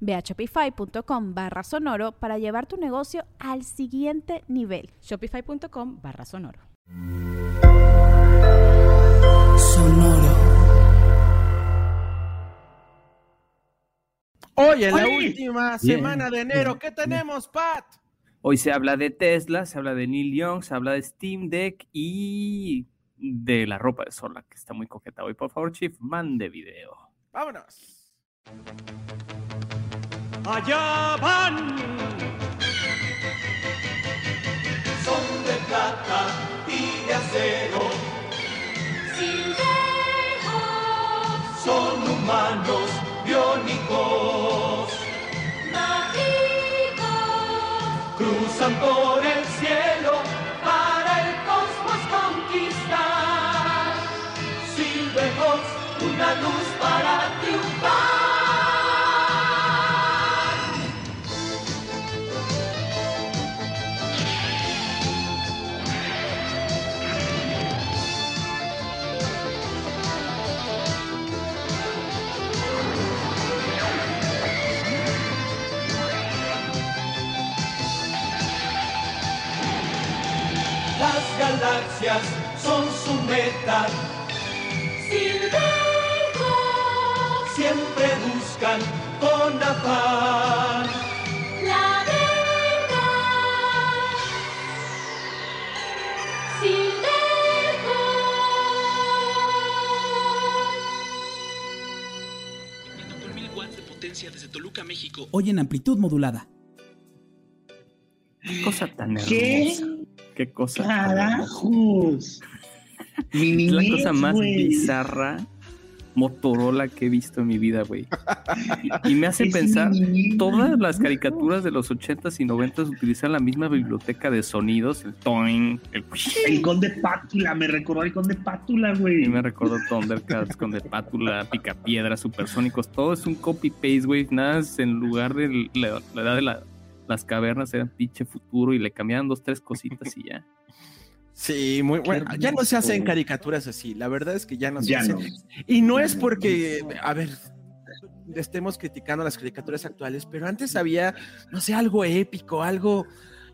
Ve a shopify.com barra sonoro para llevar tu negocio al siguiente nivel. Shopify.com barra sonoro. Sonoro. Hoy en la última Bien. semana de enero, ¿qué tenemos, Pat? Hoy se habla de Tesla, se habla de Neil Young, se habla de Steam Deck y de la ropa de Sola, que está muy coqueta hoy. Por favor, Chief, mande video. Vámonos. Allá van. Son de plata y de acero. Son humanos biónicos. Cruzan por el cielo para el cosmos conquistar. Silverhawks, una luz para con afán. mil watts de potencia desde Toluca, México. Hoy en amplitud modulada. Qué cosa tan ¿Qué? hermosa. Qué cosa tan hermosa. Carajos. Mi Es la niñez, cosa más güey. bizarra Motorola que he visto en mi vida, güey. Y, y me hace pensar, todas las caricaturas de los 80s y 90s utilizan la misma biblioteca de sonidos, el toing, el El conde Pátula, me recordó al conde Pátula, güey. Y me recuerdo Thundercats con de Pátula, Picapiedra, Supersónicos, todo es un copy-paste, güey. Nada, es en lugar de la, la edad de la- las cavernas eran pinche futuro y le cambiaban dos, tres cositas y ya. Sí, muy bueno. Ya no se hacen caricaturas así. La verdad es que ya no se Ya hacen. no. Y no es porque, a ver, estemos criticando las caricaturas actuales, pero antes había, no sé, algo épico, algo,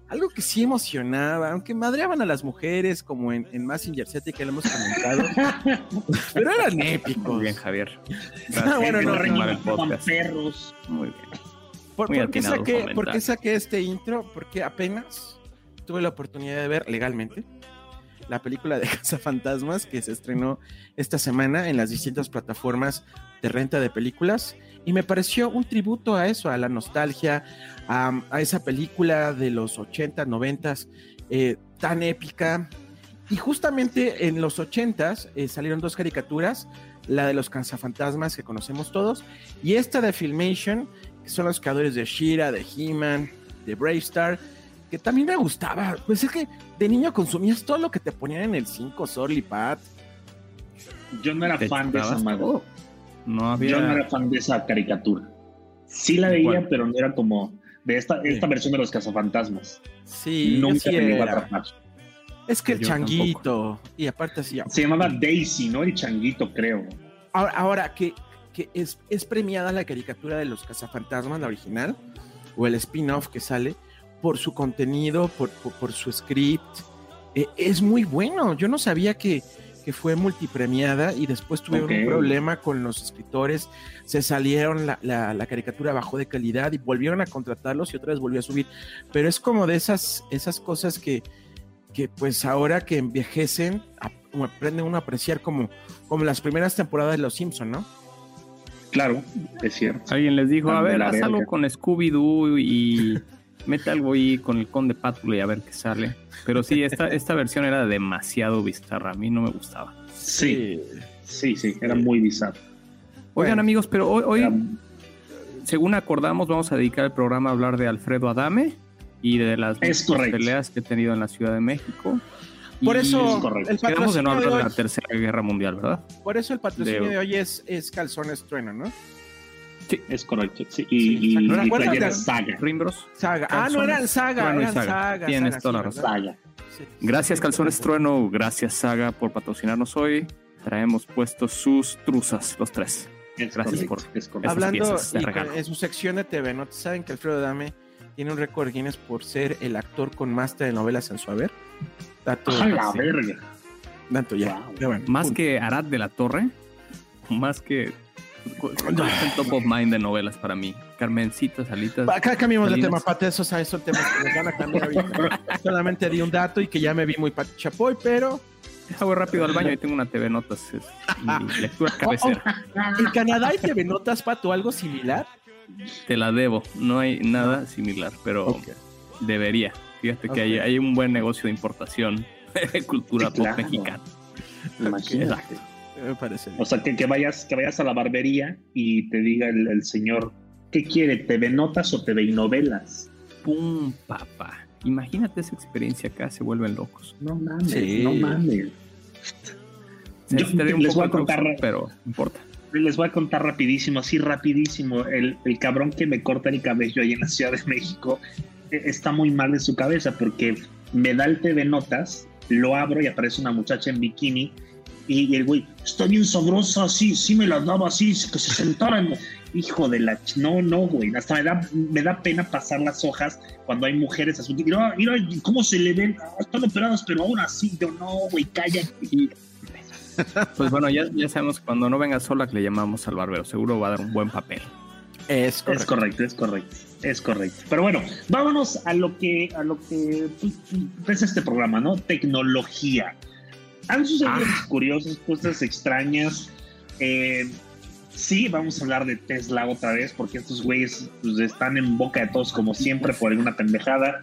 algo que sí emocionaba, aunque madreaban a las mujeres, como en, en Massinger Z que lo hemos comentado, pero eran Muy épicos. bien, Javier. Ah, bueno, no, podcast. perros. Muy bien. ¿Por, Muy por qué atinado saqué, por qué saqué este intro? Porque apenas tuve la oportunidad de ver legalmente la película de Fantasmas que se estrenó esta semana en las distintas plataformas de renta de películas y me pareció un tributo a eso, a la nostalgia, a, a esa película de los 80, 90 eh, tan épica. Y justamente en los 80 eh, salieron dos caricaturas, la de los cazafantasmas que conocemos todos y esta de Filmation que son los creadores de Shira, de He-Man, de Brave Star, que también me gustaba. Pues es que de niño consumías todo lo que te ponían en el 5, Sorly Pat. Yo no era ¿Te fan de esa? No había. Yo no era fan de esa caricatura. Sí la ¿De veía, pero no era como de esta, esta versión de los cazafantasmas. Sí, Nunca me llegó a atrapar. Es que el Yo changuito, y aparte así. Se llamaba Daisy, ¿no? El changuito, creo. Ahora, ahora que, que es, es premiada la caricatura de los cazafantasmas, la original, o el spin-off que sale, por su contenido, por, por, por su script. Eh, es muy bueno. Yo no sabía que, que fue multipremiada y después tuvieron un problema con los escritores. Se salieron, la, la, la caricatura bajó de calidad y volvieron a contratarlos y otra vez volvió a subir. Pero es como de esas, esas cosas que, que pues ahora que envejecen, ap- aprende uno a apreciar como, como las primeras temporadas de Los Simpson, ¿no? Claro, es cierto. Alguien les dijo, Ah, a ver, haz algo con Scooby-Doo y mete algo ahí con el conde Pátula y a ver qué sale. Pero sí, esta, esta versión era demasiado bizarra, a mí no me gustaba. Sí, sí, sí, era muy bizarro. Oigan Bueno. amigos, pero hoy, hoy, Era- según acordamos, vamos a dedicar el programa a hablar de Alfredo Adame y de las peleas que he tenido en la Ciudad de México. Por eso es correcto. el quedamos de no patrocinio de hablar de la Tercera Guerra Mundial, ¿verdad? por eso el patrocinio de- de hoy es, es calzones trueno, ¿no? Es correcto. Sí, Sí, y, y, exacto. y ¿Recuerdas playera la- saga. Rimbros. Saga. Ah, no eran saga, Trueno eran Saga. saga. Tienes saga, toda la sí, razón. Saga. Sí. Gracias Calzones Trueno, gracias Saga por patrocinarnos hoy. Traemos puestos sus truzas, los tres. Es Gracias correcto, por- es. Esas Hablando piezas de en su sección de TV, ¿no? ¿Saben que Alfredo Dame tiene un récord Guinness por ser el actor con más telenovelas en su haber? Dato, ¡A la sí, verga! ya. Wow. Bueno, Más punto. que Arad de la Torre, más que... ¿Cuál es el top of mind de novelas para mí? Carmencita, Salitas. Acá cambiamos de tema, Pate. Esos ¿sabes? son temas que nos van a cambiar ahorita. Solamente di un dato y que ya me vi muy Pati Chapoy, pero Deja voy rápido al baño y tengo una TV Notas. Es mi lectura cabecera. en Canadá hay TV Notas, Pato, algo similar. Te la debo. No hay nada similar, pero debería. Fíjate que hay, hay un buen negocio de importación de cultura Sí, pop claro. mexicana. Imagínate. Me parece bien. O sea, que, que vayas, que vayas a la barbería y te diga el, el señor, ¿qué quiere? ¿TV notas o TV novelas? ¡Pum, papá! Imagínate esa experiencia acá, se vuelven locos. No mames, Sí. no mames. Se Yo un les poco voy a contar- pero no importa. Les voy a contar rapidísimo, así rapidísimo. El, el cabrón que me corta el cabello ahí en la Ciudad de México eh, está muy mal de su cabeza porque me da el TV Notas, lo abro y aparece una muchacha en bikini y, y el güey, está bien sabrosa, sí, sí me la daba así, que se sentaran. Hijo de la... ch- No, no, güey. Hasta me da, me da pena pasar las hojas cuando hay mujeres así. Mira, mira cómo se le ven. Ah, están operadas, pero ahora sí. Yo no, güey, cállate. Pues bueno, ya, ya sabemos que cuando no venga sola que le llamamos al barbero. Seguro va a dar un buen papel. Es correcto. Es correcto, es correcto, es correcto. Pero bueno, vámonos a lo que, a lo que pues, es este programa, ¿no? Tecnología. Han sucedido Ah. cosas curiosas, cosas extrañas. Eh, sí, vamos a hablar de Tesla otra vez, porque estos güeyes pues, están en boca de todos como siempre por alguna pendejada.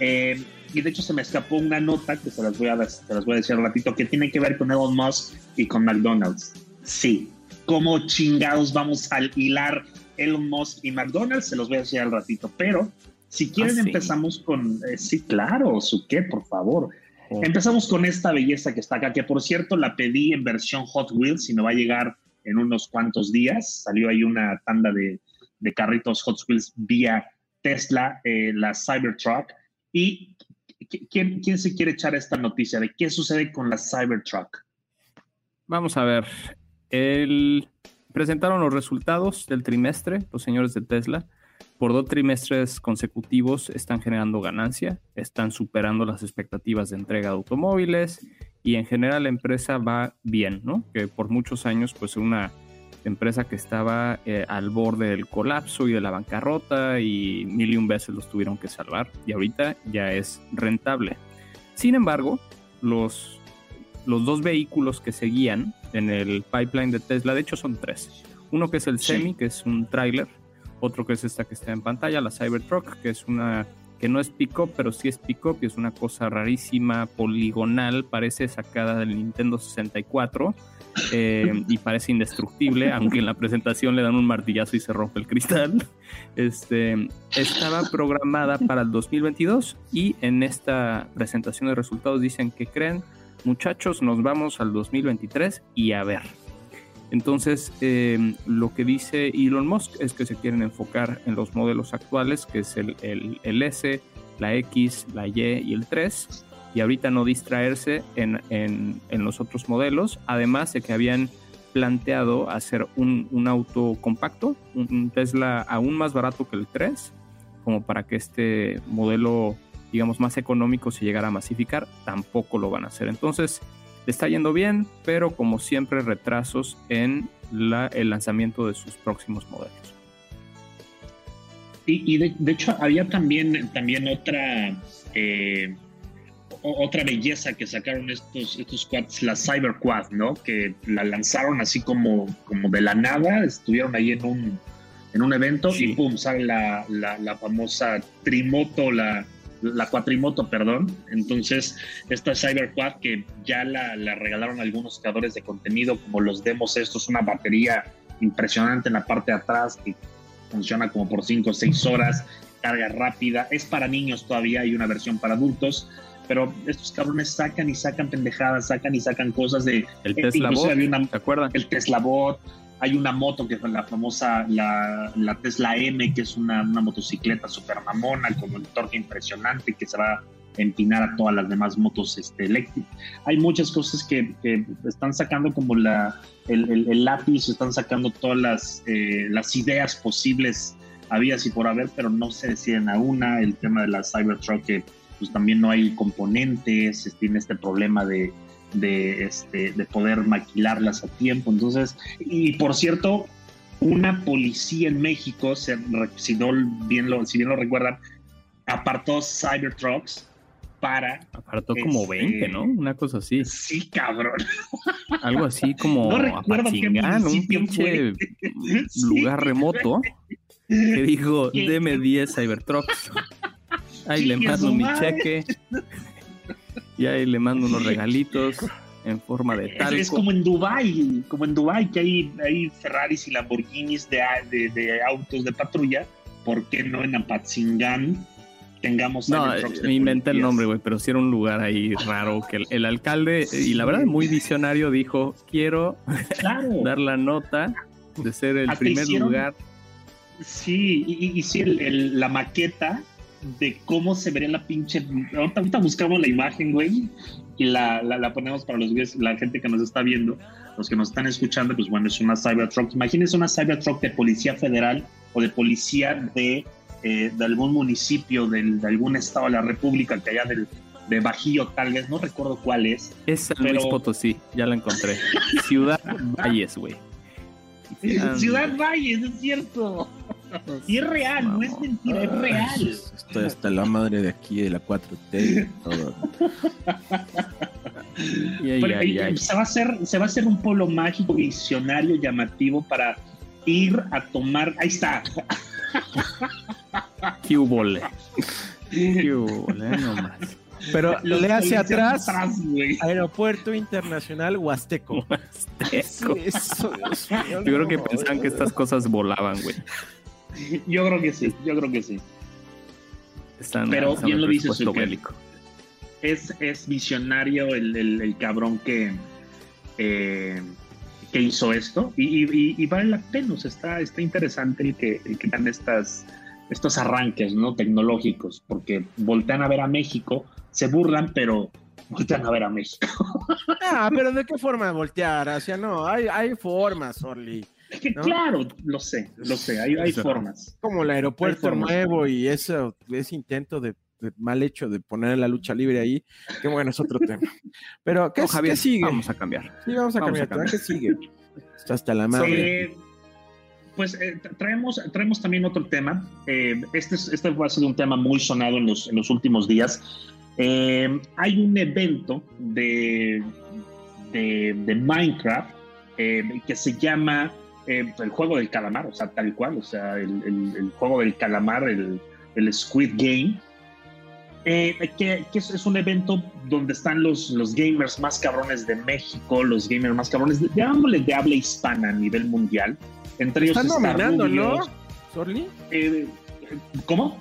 Eh, y de hecho se me escapó una nota que se las voy a, se las voy a decir al ratito, que tiene que ver con Elon Musk y con McDonald's. Sí, ¿cómo chingados vamos a hilar Elon Musk y McDonald's? Se los voy a decir al ratito, pero si quieren ¿Ah, sí? empezamos con... eh, sí, claro, su qué, por favor. Empezamos con esta belleza que está acá, que por cierto la pedí en versión Hot Wheels y me va a llegar en unos cuantos días. Salió ahí una tanda de, de carritos Hot Wheels vía Tesla, eh, la Cybertruck. ¿Y qui- quién, quién se quiere echar esta noticia de qué sucede con la Cybertruck? Vamos a ver. El... Presentaron los resultados del trimestre, los señores de Tesla. Por dos trimestres consecutivos están generando ganancia, están superando las expectativas de entrega de automóviles y en general la empresa va bien, ¿no? Que por muchos años pues una empresa que estaba eh, al borde del colapso y de la bancarrota y mil y un veces los tuvieron que salvar y ahorita ya es rentable. Sin embargo, los los dos vehículos que seguían en el pipeline de Tesla, de hecho son tres. Uno que es el. Semi, que es un tráiler, otro que es esta que está en pantalla, la Cybertruck, que es una que no es pick-up, pero sí es pick-up y es una cosa rarísima, poligonal, parece sacada del Nintendo 64 eh, y parece indestructible, aunque en la presentación le dan un martillazo y se rompe el cristal. Este, estaba programada para el 2022 y en esta presentación de resultados dicen que creen, muchachos, nos vamos al 2023 y a ver. Entonces, eh, lo que dice Elon Musk es que se quieren enfocar en los modelos actuales, que es el, el- el S, la X, la Y y el 3, y ahorita no distraerse en, en- en los otros modelos, además de que habían planteado hacer un, un auto compacto, un, un Tesla aún más barato que el 3, como para que este modelo, digamos, más económico se llegara a masificar, tampoco lo van a hacer. Entonces, le está yendo bien, pero como siempre, retrasos en la- el lanzamiento de sus próximos modelos. Y, y de, de hecho había también, también otra, eh, otra belleza que sacaron estos, estos quads, la Cyber Quad, ¿no? Que la lanzaron así como, como de la nada, estuvieron ahí en un, en un evento Sí. y pum, sale la, la, la famosa trimoto, la, la cuatrimoto, perdón. Entonces, esta Cyber Quad que ya la, la regalaron algunos creadores de contenido, como los demos estos, una batería impresionante en la parte de atrás que funciona como por 5 o 6 horas, carga rápida, es para niños todavía, hay una versión para adultos, pero estos cabrones sacan y sacan pendejadas, sacan y sacan cosas de... El Tesla Bot, una- ¿te acuerdas? el Tesla Bot, hay una moto que fue la famosa, la, la Tesla M, que es una, motocicleta super mamona, con un torque impresionante que se va a empinar a todas las demás motos este, eléctricas. Hay muchas cosas que, están sacando como la, el, lápiz, están sacando todas las, eh, las ideas posibles, había y por haber, pero no se deciden a una. El tema de la Cybertruck, que pues también no hay componentes, tiene este problema de, de, este, de poder maquilarlas a tiempo. Entonces, y por cierto, una policía en México, se, si, no bien lo, si bien lo recuerdan, apartó Cybertrucks para... Apartó como Este- 20, ¿no? Una cosa así. Sí, cabrón. Algo así como No recuerdo qué un pinche. Sí, lugar remoto que dijo, deme 10 Cybertrucks. Ahí le mando mi cheque. Y ahí le mando unos regalitos en forma de Es, talco. es como en Dubai, como en Dubai que hay, hay Ferraris y Lamborghinis de, de, de autos de patrulla. ¿Por qué no en Apatzingán tengamos No, me inventé el nombre, güey, pero sí era un lugar ahí raro que el, el alcalde, y la verdad muy visionario, dijo, quiero Claro. dar la nota de ser el primer hicieron- lugar. Sí, y, y- y sí, el- el- la maqueta de cómo se vería la pinche. Ahorita, ahorita buscamos la imagen, güey, y la, la, la ponemos para los la gente que nos está viendo, los que nos están escuchando, pues bueno, es una Cybertruck. Imagínense una Cybertruck de policía federal o de policía de, eh, de algún municipio, del- de algún estado de la República, que allá del, de Bajío, tal vez, no recuerdo cuál es. Es San Pero- Luis Potosí, ya la encontré. Ciudad Valles, güey. Ciudad Valles, es cierto. Y es real, no es mentira, es real. Estoy hasta la madre de aquí, de la 4T y todo. Se, va a hacer, se va a hacer un pueblo mágico, visionario, llamativo para ir a tomar. Ahí está. ¿Qué hubole? ¿Qué hubole? No más. Pero Los le hacia atrás, güey. Aeropuerto Internacional Huasteco. Azteco. Eso, Dios mío, Yo creo que no. pensaban que estas cosas volaban, güey. Yo creo que sí, yo creo que sí. Están Pero están bien en lo Zucker. bélico. Es, es visionario el, el- el cabrón que, eh, que hizo esto. Y, y- y- y vale la pena. o sea, está, está interesante el que, el que dan estas, estos arranques ¿no? tecnológicos. Porque voltean a ver a México, se burlan, pero voltean a ver a México. Ah, pero ¿de qué forma voltear? O sea, no, hay, hay formas, Orly. Que ¿No? Claro, lo sé, lo sé, hay, hay formas. Como el aeropuerto formas. nuevo y eso, ese intento de, de mal hecho de poner la lucha libre ahí, que bueno, es otro tema. Pero, ¿qué, No, es- Javier, qué sigue? vamos a cambiar. Sí, vamos a vamos cambiar, a cambiar. ¿qué sigue? Está hasta la madre. Eh, pues eh, tra- traemos, traemos también otro tema. Eh, este, es- este va a ser un tema muy sonado en los, en los últimos días. Eh, hay un evento de, de, de Minecraft eh, que se llama eh, el juego del calamar, o sea, tal cual, o sea, el, el- el juego del calamar, el, el Squid Game. Eh, que, que es, es un evento donde están los, los gamers más cabrones de México, los gamers más cabrones, de, de habla hispana a nivel mundial. Entre ellos Están está dominando, ¿no? Sorly, eh, ¿Cómo?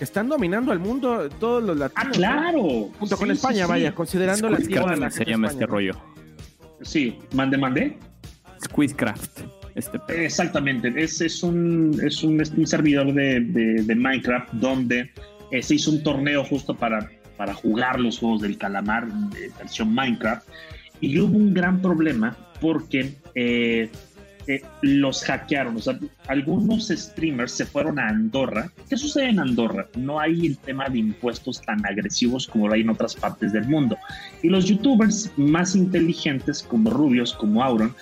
están dominando al mundo todos los latinos. Ah, ¿no? claro. Junto con España, sí, sí. vaya, considerando la tierra de la Squizcraft se llama España, este ¿no? rollo. Sí, mande, mande. Squizcraft. Este pedo. Exactamente, es, es, un, es, un, es un servidor de, de- de Minecraft donde eh, se hizo un torneo justo para, para jugar los juegos del calamar de versión Minecraft y hubo un gran problema porque eh, eh, los hackearon, o sea, algunos streamers se fueron a Andorra. ¿Qué sucede en Andorra? No hay el tema de impuestos tan agresivos como lo hay en otras partes del mundo. Y los youtubers más inteligentes como Rubios, como Auron,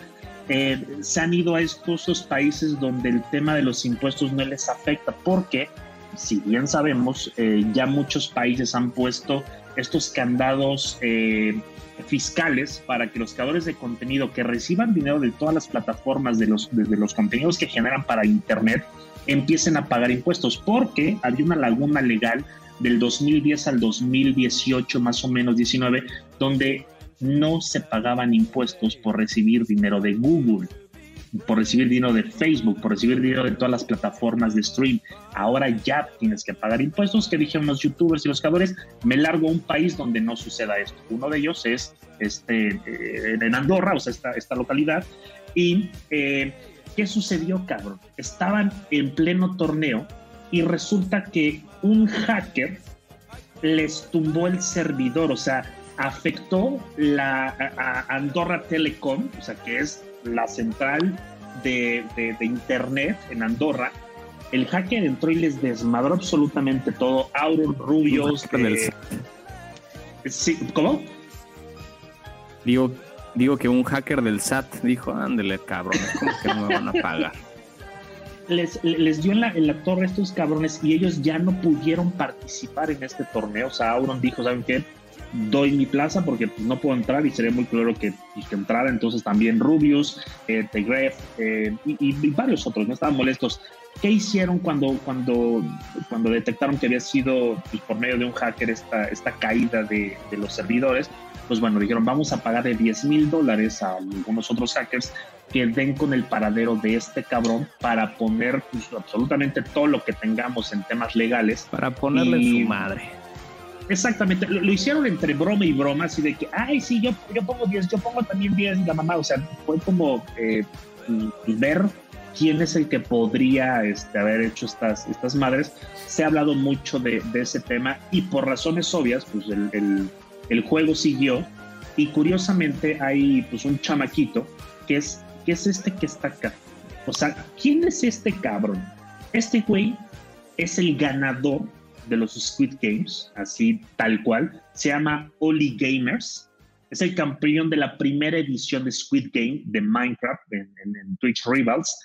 eh, se han ido a estos, países donde el tema de los impuestos no les afecta, porque si bien sabemos, eh, ya muchos países han puesto estos candados eh, fiscales para que los creadores de contenido que reciban dinero de todas las plataformas de los, de, de los contenidos que generan para Internet empiecen a pagar impuestos, porque había una laguna legal del 2010 al 2018, más o menos 19, donde no se pagaban impuestos por recibir dinero de Google, por recibir dinero de Facebook, por recibir dinero de todas las plataformas de stream. Ahora ya tienes que pagar impuestos, que dijeron los youtubers y los creadores, me largo a un país donde no suceda esto. Uno de ellos es este, eh, en Andorra, o sea, esta, esta localidad. Y, eh, ¿qué sucedió, cabrón? Estaban en pleno torneo y resulta que un hacker les tumbó el servidor, o sea, afectó la a, Andorra Telecom, o sea, que es la central de, de, de, Internet en Andorra. El hacker entró y les desmadró absolutamente todo. Auron, Rubios. Sí, ¿Cómo? Digo, digo que un hacker del SAT dijo, ándele, cabrón, ¿cómo que no me van a pagar? Les, les, dio en la, en la, torre a estos cabrones y ellos ya no pudieron participar en este torneo. O sea, Auron dijo, ¿saben qué? Doy mi plaza porque pues, no puedo entrar y sería muy claro que, que entrara. Entonces también Rubius, eh, Tegref eh, y, y, varios otros, no estaban molestos. ¿Qué hicieron cuando, cuando, cuando detectaron que había sido pues, por medio de un hacker esta, esta caída de, de los servidores? Pues bueno, dijeron, vamos a pagar de 10 mil dólares a algunos otros hackers que den con el paradero de este cabrón para poner pues, absolutamente todo lo que tengamos en temas legales. Para ponerle y... su madre. Exactamente, lo, lo, hicieron entre broma y broma, así de que, ay, sí, yo, yo pongo 10, yo pongo también 10 y la mamá, o sea, fue como eh, ver quién es el que podría este, haber hecho estas, estas madres. Se ha hablado mucho de, de ese tema y por razones obvias, pues el, el, el, juego siguió y curiosamente hay pues un chamaquito que es, que es este que está acá. O sea, ¿quién es este cabrón? Este güey es el ganador de los Squid Games, así tal cual. Se llama Oli Gamers. Es el campeón de la primera edición de Squid Game de Minecraft en, en, en Twitch Rivals.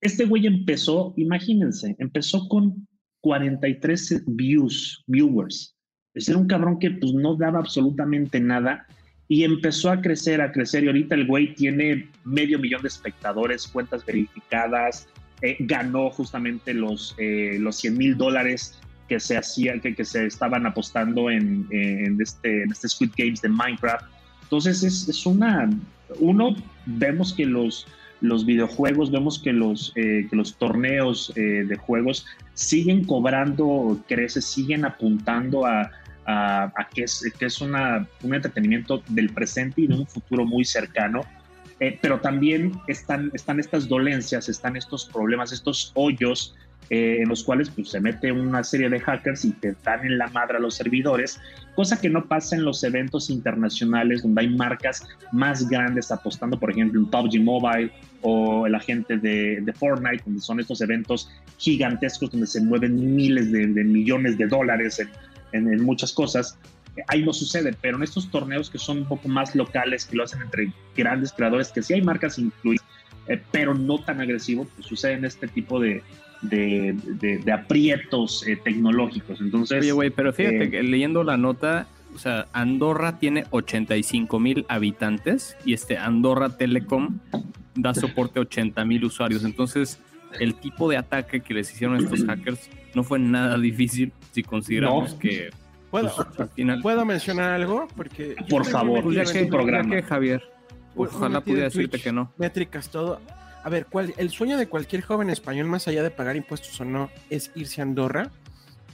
Este güey empezó, imagínense, empezó con 43 views, viewers. Es era un cabrón que pues no daba absolutamente nada y empezó a crecer, a crecer y ahorita el güey tiene medio millón de espectadores, cuentas verificadas, eh, ganó justamente los, eh, los 100 mil dólares que se hacía, que, que, se estaban apostando en, en, este, en este Squid Games de Minecraft. Entonces es, es una, uno, vemos que los, los videojuegos, vemos que los, eh, que los torneos eh, de juegos siguen cobrando creces, siguen apuntando a, a, a que es, que es una, un entretenimiento del presente y de un futuro muy cercano. Eh, pero también están, están estas dolencias, están estos problemas, estos hoyos eh, en los cuales pues, se mete una serie de hackers y te dan en la madre a los servidores, cosa que no pasa en los eventos internacionales donde hay marcas más grandes apostando, por ejemplo, en PUBG Mobile o la gente de, de, Fortnite, donde son estos eventos gigantescos donde se mueven miles de, de millones de dólares en, en, en muchas cosas ahí no sucede, pero en estos torneos que son un poco más locales, que lo hacen entre grandes creadores, que sí hay marcas incluidas, eh, pero no tan agresivo, pues suceden este tipo de, de, de, de aprietos eh, tecnológicos. Entonces, Oye, güey, pero fíjate eh, que leyendo la nota, o sea, Andorra tiene 85 mil habitantes y este Andorra Telecom da soporte a 80 mil usuarios. Entonces, el tipo de ataque que les hicieron estos hackers no fue nada difícil si consideramos no. que ¿Puedo, pues, final... ¿Puedo mencionar algo? Porque Por favor, pues ya que, tu programa. Ya que, Javier. Ojalá pudiera decirte Twitch, que no. Métricas, todo. A ver, ¿cuál, el sueño de cualquier joven español, más allá de pagar impuestos o no, es irse a Andorra,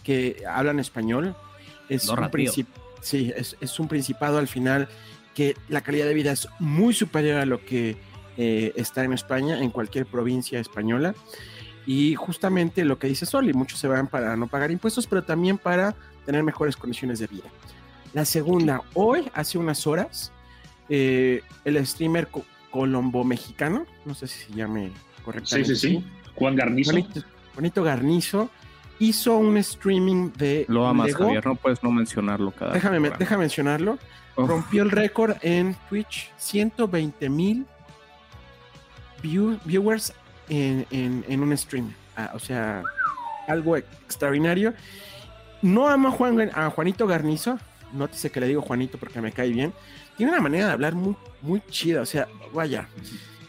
que hablan español. Es Andorra, un sí, es, es, un principado al final que la calidad de vida es muy superior a lo que eh, está en España, en cualquier provincia española. Y justamente lo que dice Soli, muchos se van para no pagar impuestos, pero también para tener mejores condiciones de vida. La segunda, hoy, hace unas horas, eh, el streamer colombo mexicano, no sé si se llame correctamente. Sí, sí, sí. Juan Garnizo. Juanito, Juanito Garnizo hizo un streaming de. Lo amas, Lego. Javier, no puedes no mencionarlo cada Déjame, me, deja mencionarlo. Oh. Rompió el récord en Twitch, 120 mil view, viewers en, en, en, un stream. Ah, o sea, algo extraordinario. No amo a, Juan, a Juanito Garnizo, nótese que le digo Juanito porque me cae bien, tiene una manera de hablar muy, muy chida, o sea, vaya,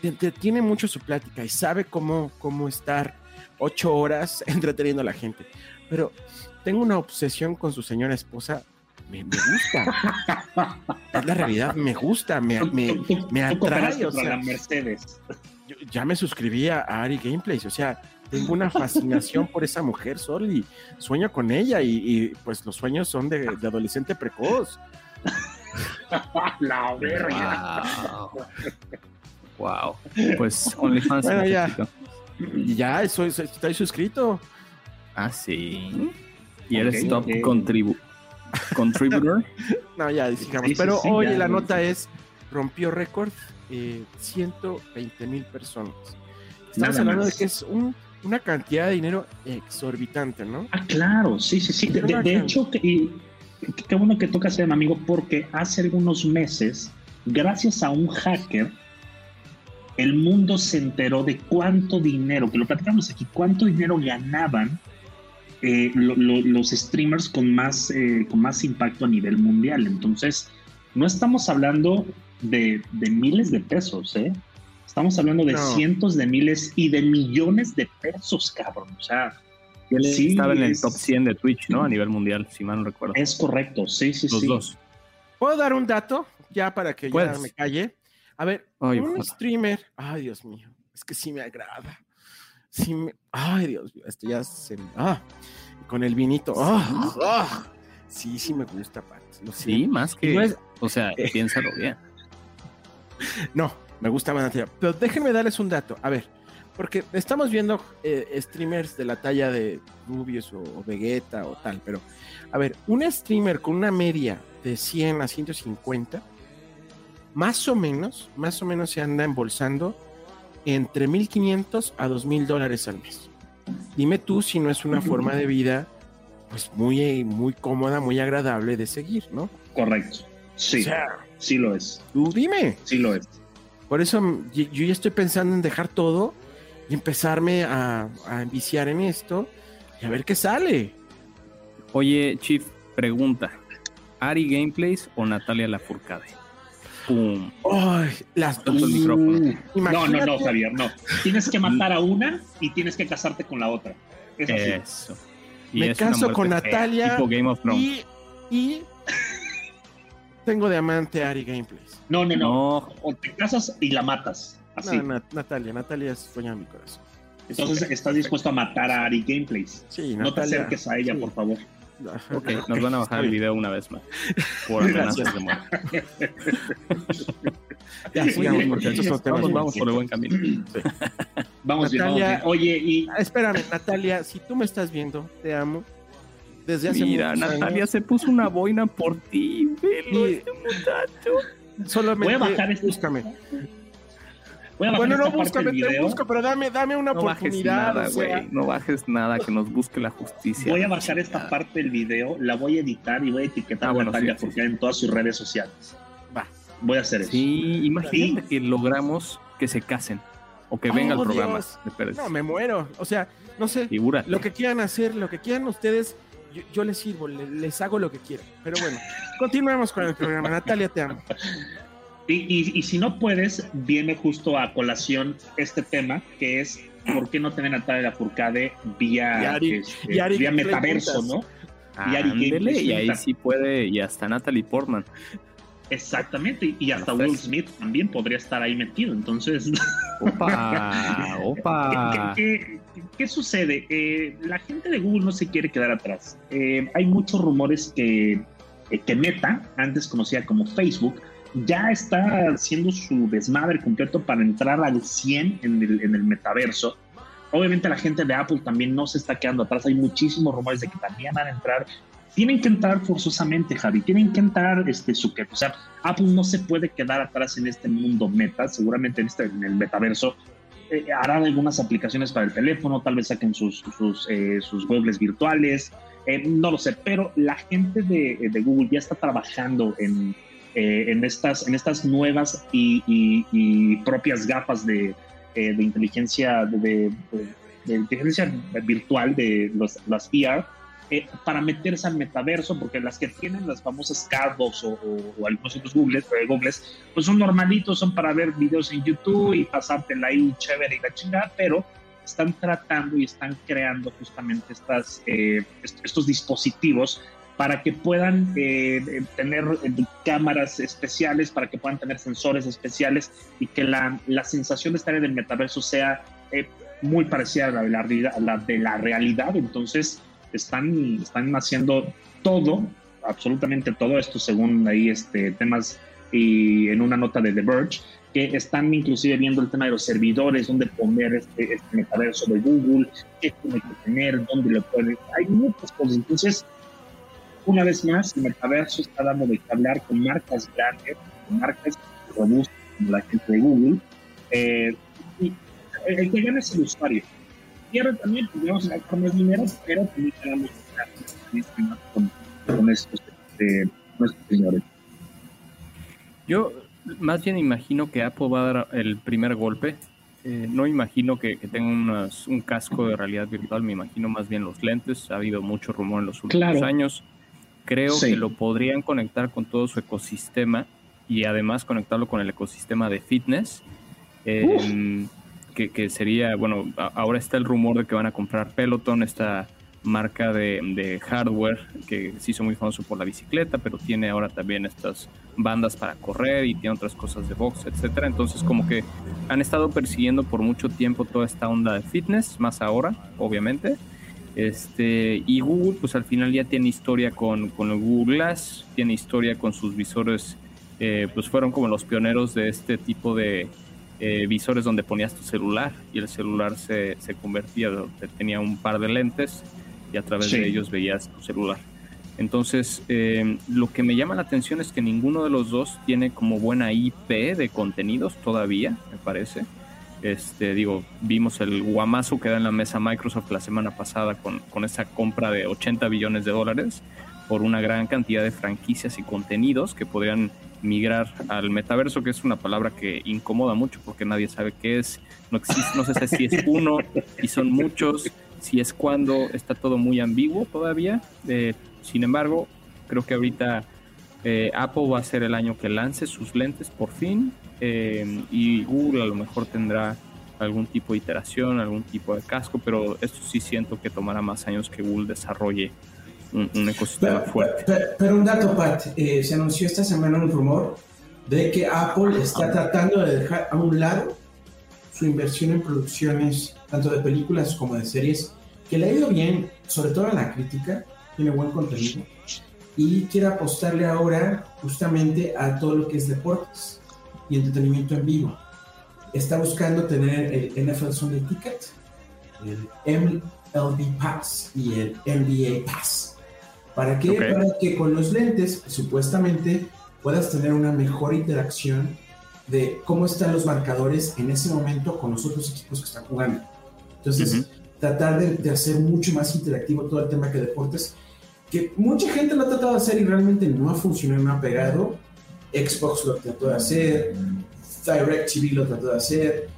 te, te- tiene mucho su plática y sabe cómo, cómo estar ocho horas entreteniendo a la gente. Pero tengo una obsesión con su señora esposa, me, me gusta, es la realidad, me gusta, me, me, me atrae, o sea, la Mercedes. yo ya me suscribí a Ari Gameplays, o sea, tengo una fascinación por esa mujer, Sol, y sueño con ella, y, y, pues los sueños son de, de adolescente precoz. la verga. Wow. wow. Pues OnlyFans. Bueno, ya. ya, soy, soy- estoy suscrito. Ah, sí. Y eres Ok, top ok. contribu contributor. No, ya, sí, Pero sí, oye, ya. la nota es, rompió récord, eh, 120 mil personas. Estamos hablando más. de que es un- una cantidad de dinero exorbitante, ¿no? Ah, claro, sí, sí, sí. De, de- hecho, y, qué- bueno que tocas tema, amigo, porque hace algunos meses, gracias a un hacker, el mundo se enteró de cuánto dinero, que lo platicamos aquí, cuánto dinero ganaban eh, lo- lo- los streamers con más, eh, con más impacto a nivel mundial. Entonces, no estamos hablando de, de miles de pesos, ¿eh? Estamos hablando de No. cientos de miles y de millones de pesos, cabrón. O sea, Él Sí, estaba en el es- top 100 de Twitch, ¿no? A nivel mundial, si mal no recuerdo. Es correcto, sí, sí, Los sí. dos. ¿Puedo dar un dato? Ya para que ya Puedes. me calle. A ver, Ay, un streamer. Ay, Dios mío. Es que sí me agrada. Sí me. Ay, Dios mío. Esto ya se. Ah, con el vinito. Ah, ah. Sí, sí me gusta, Pat. Lo Sí, más que. No es- O sea, Eh. piénsalo bien. No, me gusta más. Pero déjenme darles un dato. A ver, porque estamos viendo eh, streamers de la talla de Rubius o, o Vegeta o tal, pero a ver, un streamer con una media de 100 a 150, más o menos, más o menos se anda embolsando entre 1500 a 2000 dólares al mes. Dime tú si no es una forma de vida pues muy, muy cómoda, muy agradable de seguir, ¿no? Correcto. Sí, O sea, sí lo es. tú dime. Sí lo es. Por eso yo ya estoy pensando en dejar todo y empezarme a, a enviciar en esto y a ver qué sale. Oye, Chief, pregunta. ¿Ari Gameplays o Natalia Lafourcade? Pum. Ay, las dos. Micrófono. No, no, no, Javier, no. Tienes que matar a una y tienes que casarte con la otra. Es así. Eso. Me es caso con Natalia Tipo Game of Thrones. Y, y tengo de amante a Ari Gameplays. No, no, no, No, O te casas y la matas. Así. No, Na- Natalia, Natalia es sueño de mi corazón. Entonces estás dispuesto a matar a Ari Gameplays. Sí, No te Natalia. acerques a ella, sí. por favor. Ok, nos van a bajar el video una vez más. Por amenazas de muerte. Ya, sigamos, porque estos son temas Vamos, vamos por el buen camino. Vamos bien, vamos Natalia- bien. Oye, y Ah, Espérame, Natalia, si tú me estás viendo, te amo. Desde hace Mira, Natalia años. se puso una boina por ti. Velo, Y- este muchacho. Solamente Voy a bajar este- búscame. Voy a bajar Bueno, no te video. busco, pero dame, dame una No bajes nada, o sea, güey. No bajes nada, que nos busque la justicia. Voy a bajar esta parte del video, la voy a editar y voy a etiquetar Ah, a bueno, Natalia sí, sí, porque en todas sus redes sociales. Va. Voy a hacer eso. Sí, imagínate que logramos que se casen. O que venga Oh, el programa. Dios. de Pérez. No, me muero. O sea, no sé, Figúrate. lo que quieran hacer, lo que quieran ustedes, yo, yo les sirvo, le- les, hago lo que quieran. Pero bueno, continuemos con el programa. Natalia, te amo. Y, y- y si no puedes, viene justo a colación este tema, que es ¿por qué no tener Natalia Lafourcade vía, Y Ari- este, vía metaverso. ¿no? y Ari Ándele, Gameplay y ahí sí puede, y hasta Natalie Portman. Exactamente, y hasta. Will Smith también podría estar ahí metido. Entonces, Opa, opa. ¿Qué, qué- qué- qué sucede? Eh, la gente de Google no se quiere quedar atrás. Eh, hay muchos rumores que, eh, que Meta, antes conocida como Facebook, ya está haciendo su desmadre completo para entrar al 100 en el, en el metaverso. Obviamente la gente de Apple también no se está quedando atrás. Hay muchísimos rumores de que también van a entrar. Tienen que entrar forzosamente, Javi. Tienen que entrar este, su O sea, Apple no se puede quedar atrás en este mundo meta. Seguramente en, este, en el metaverso eh, harán algunas aplicaciones para el teléfono, tal vez saquen sus, sus, eh, sus muebles virtuales, eh, no lo sé, pero la gente de, de Google ya está trabajando en, eh, en, estas, en estas nuevas y, propias gafas de, eh, de inteligencia de, inteligencia virtual de las VR eh, para meterse al metaverso, porque las que tienen las famosas Cardbox o, algunos otros Googles, eh, Googles, pues son normalitos, son para ver videos en YouTube y pasártela ahí chévere y la chingada, pero están tratando y están creando justamente estas, estos dispositivos para que puedan eh, tener cámaras especiales, para que puedan tener sensores especiales y que la, la sensación de estar en el metaverso sea eh, muy parecida a la, a la, de la realidad. Entonces, están, están haciendo todo, absolutamente todo esto, según ahí este, temas y en una nota de The Verge, que están inclusive viendo el tema de los servidores, dónde poner este, este metaverso de Google, qué tiene que tener, dónde lo puede. Hay muchas cosas. Entonces, una vez más, el metaverso está dando de hablar con marcas grandes, con marcas robustas como la gente de Google. Eh, y el que gana es el usuario. Pierde también, vamos a ganar más dinero, pero también ganamos con, con estos, este, señores. Yo más bien imagino que Apple va a dar el primer golpe. Eh, no imagino que, que tenga unas, un casco de realidad virtual, me imagino más bien los lentes. Ha habido mucho rumor en los últimos Claro. años. Creo Sí. que lo podrían conectar con todo su ecosistema y además conectarlo con el ecosistema de fitness. eh, que, que sería, bueno, ahora está el rumor de que van a comprar Peloton, esta marca de, de hardware que se hizo muy famoso por la bicicleta, pero tiene ahora también estas bandas para correr y tiene otras cosas de box, etcétera. Entonces, como que han estado persiguiendo por mucho tiempo toda esta onda de fitness, más ahora, obviamente. Este, y Google, pues al final ya tiene historia con, con el Google Glass, tiene historia con sus visores, eh, pues fueron como los pioneros de este tipo de eh, visores donde ponías tu celular y el celular se, se convertía, te- tenía un par de lentes y a través Sí. de ellos veías tu celular. Entonces, eh, lo que me llama la atención es que ninguno de los dos tiene como buena IP de contenidos todavía, me parece. Este, digo, vimos el guamazo que da en la mesa Microsoft la semana pasada con, con esa compra de 80 billones de dólares por una gran cantidad de franquicias y contenidos que podrían migrar al metaverso, que es una palabra que incomoda mucho porque nadie sabe qué es, no existe, no se sabe si es uno y son muchos, si es cuando, está todo muy ambiguo todavía. Eh, sin embargo, creo que ahorita eh, Apple va a ser el año que lance sus lentes por fin eh, y Google a lo mejor tendrá algún tipo de iteración, algún tipo de casco, pero esto sí siento que tomará más años que Google desarrolle un, un ecosistema Pero, fuerte. pero- pero un dato, Pat, eh, se anunció esta semana un rumor de que Apple está tratando de dejar a un lado su inversión en producciones, tanto de películas como de series, que le ha ido bien, sobre todo en la crítica, tiene buen contenido, y quiere apostarle ahora justamente a todo lo que es deportes y entretenimiento en vivo. Está buscando tener el NFL Sunday Ticket, el MLB Pass y el NBA Pass. ¿Para qué? Ok. Para que con los lentes, supuestamente, puedas tener una mejor interacción de cómo están los marcadores en ese momento con los otros equipos que están jugando. Entonces, Ujú. tratar de, de hacer mucho más interactivo todo el tema que deportes, que mucha gente lo ha tratado de hacer y realmente no ha funcionado, no ha pegado. Xbox lo trató de hacer, DirecTV lo trató de hacer,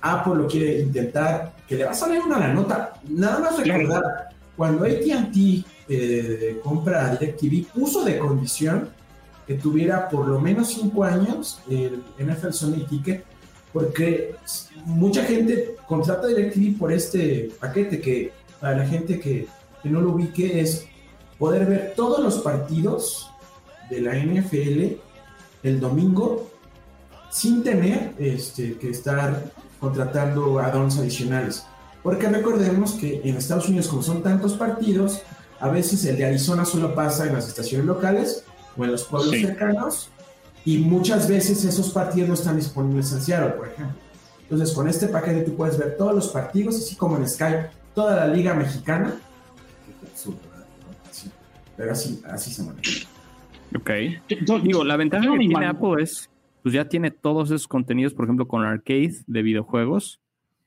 Apple lo quiere intentar, que le va a salir una la nota. Nada más Claro. recordar, cuando AT&T eh, compra a DirecTV, puso de condición que tuviera por lo menos cinco años el NFL Sunday Ticket, porque mucha gente contrata DirecTV por este paquete que para la gente que, que no lo ubique es poder ver todos los partidos de la NFL el domingo sin tener este, que estar contratando add-ons adicionales. Porque recordemos que en Estados Unidos, como son tantos partidos, a veces el de Arizona solo pasa en las estaciones locales o en los pueblos Sí. cercanos, y muchas veces esos partidos no están disponibles en Seattle, por ejemplo. Entonces, con este paquete tú puedes ver todos los partidos, así como en Skype, toda la liga mexicana. Qué absurdo, ¿verdad? Sí, Pero así, así se maneja. Ok. Yo- Digo, la ventaja que tiene Apple es, pues ya tiene todos esos contenidos, por ejemplo, con arcade de videojuegos.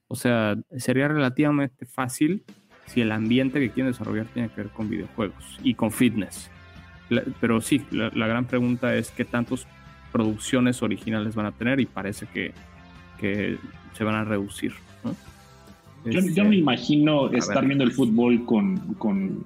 O sea, sería relativamente fácil si el ambiente que quieren desarrollar tiene que ver con videojuegos y con fitness. La- pero sí, la, la gran pregunta es qué tantas producciones originales van a tener y parece que, que se van a reducir. ¿no? Yo, Este, yo me imagino estar ver. viendo el fútbol con, con,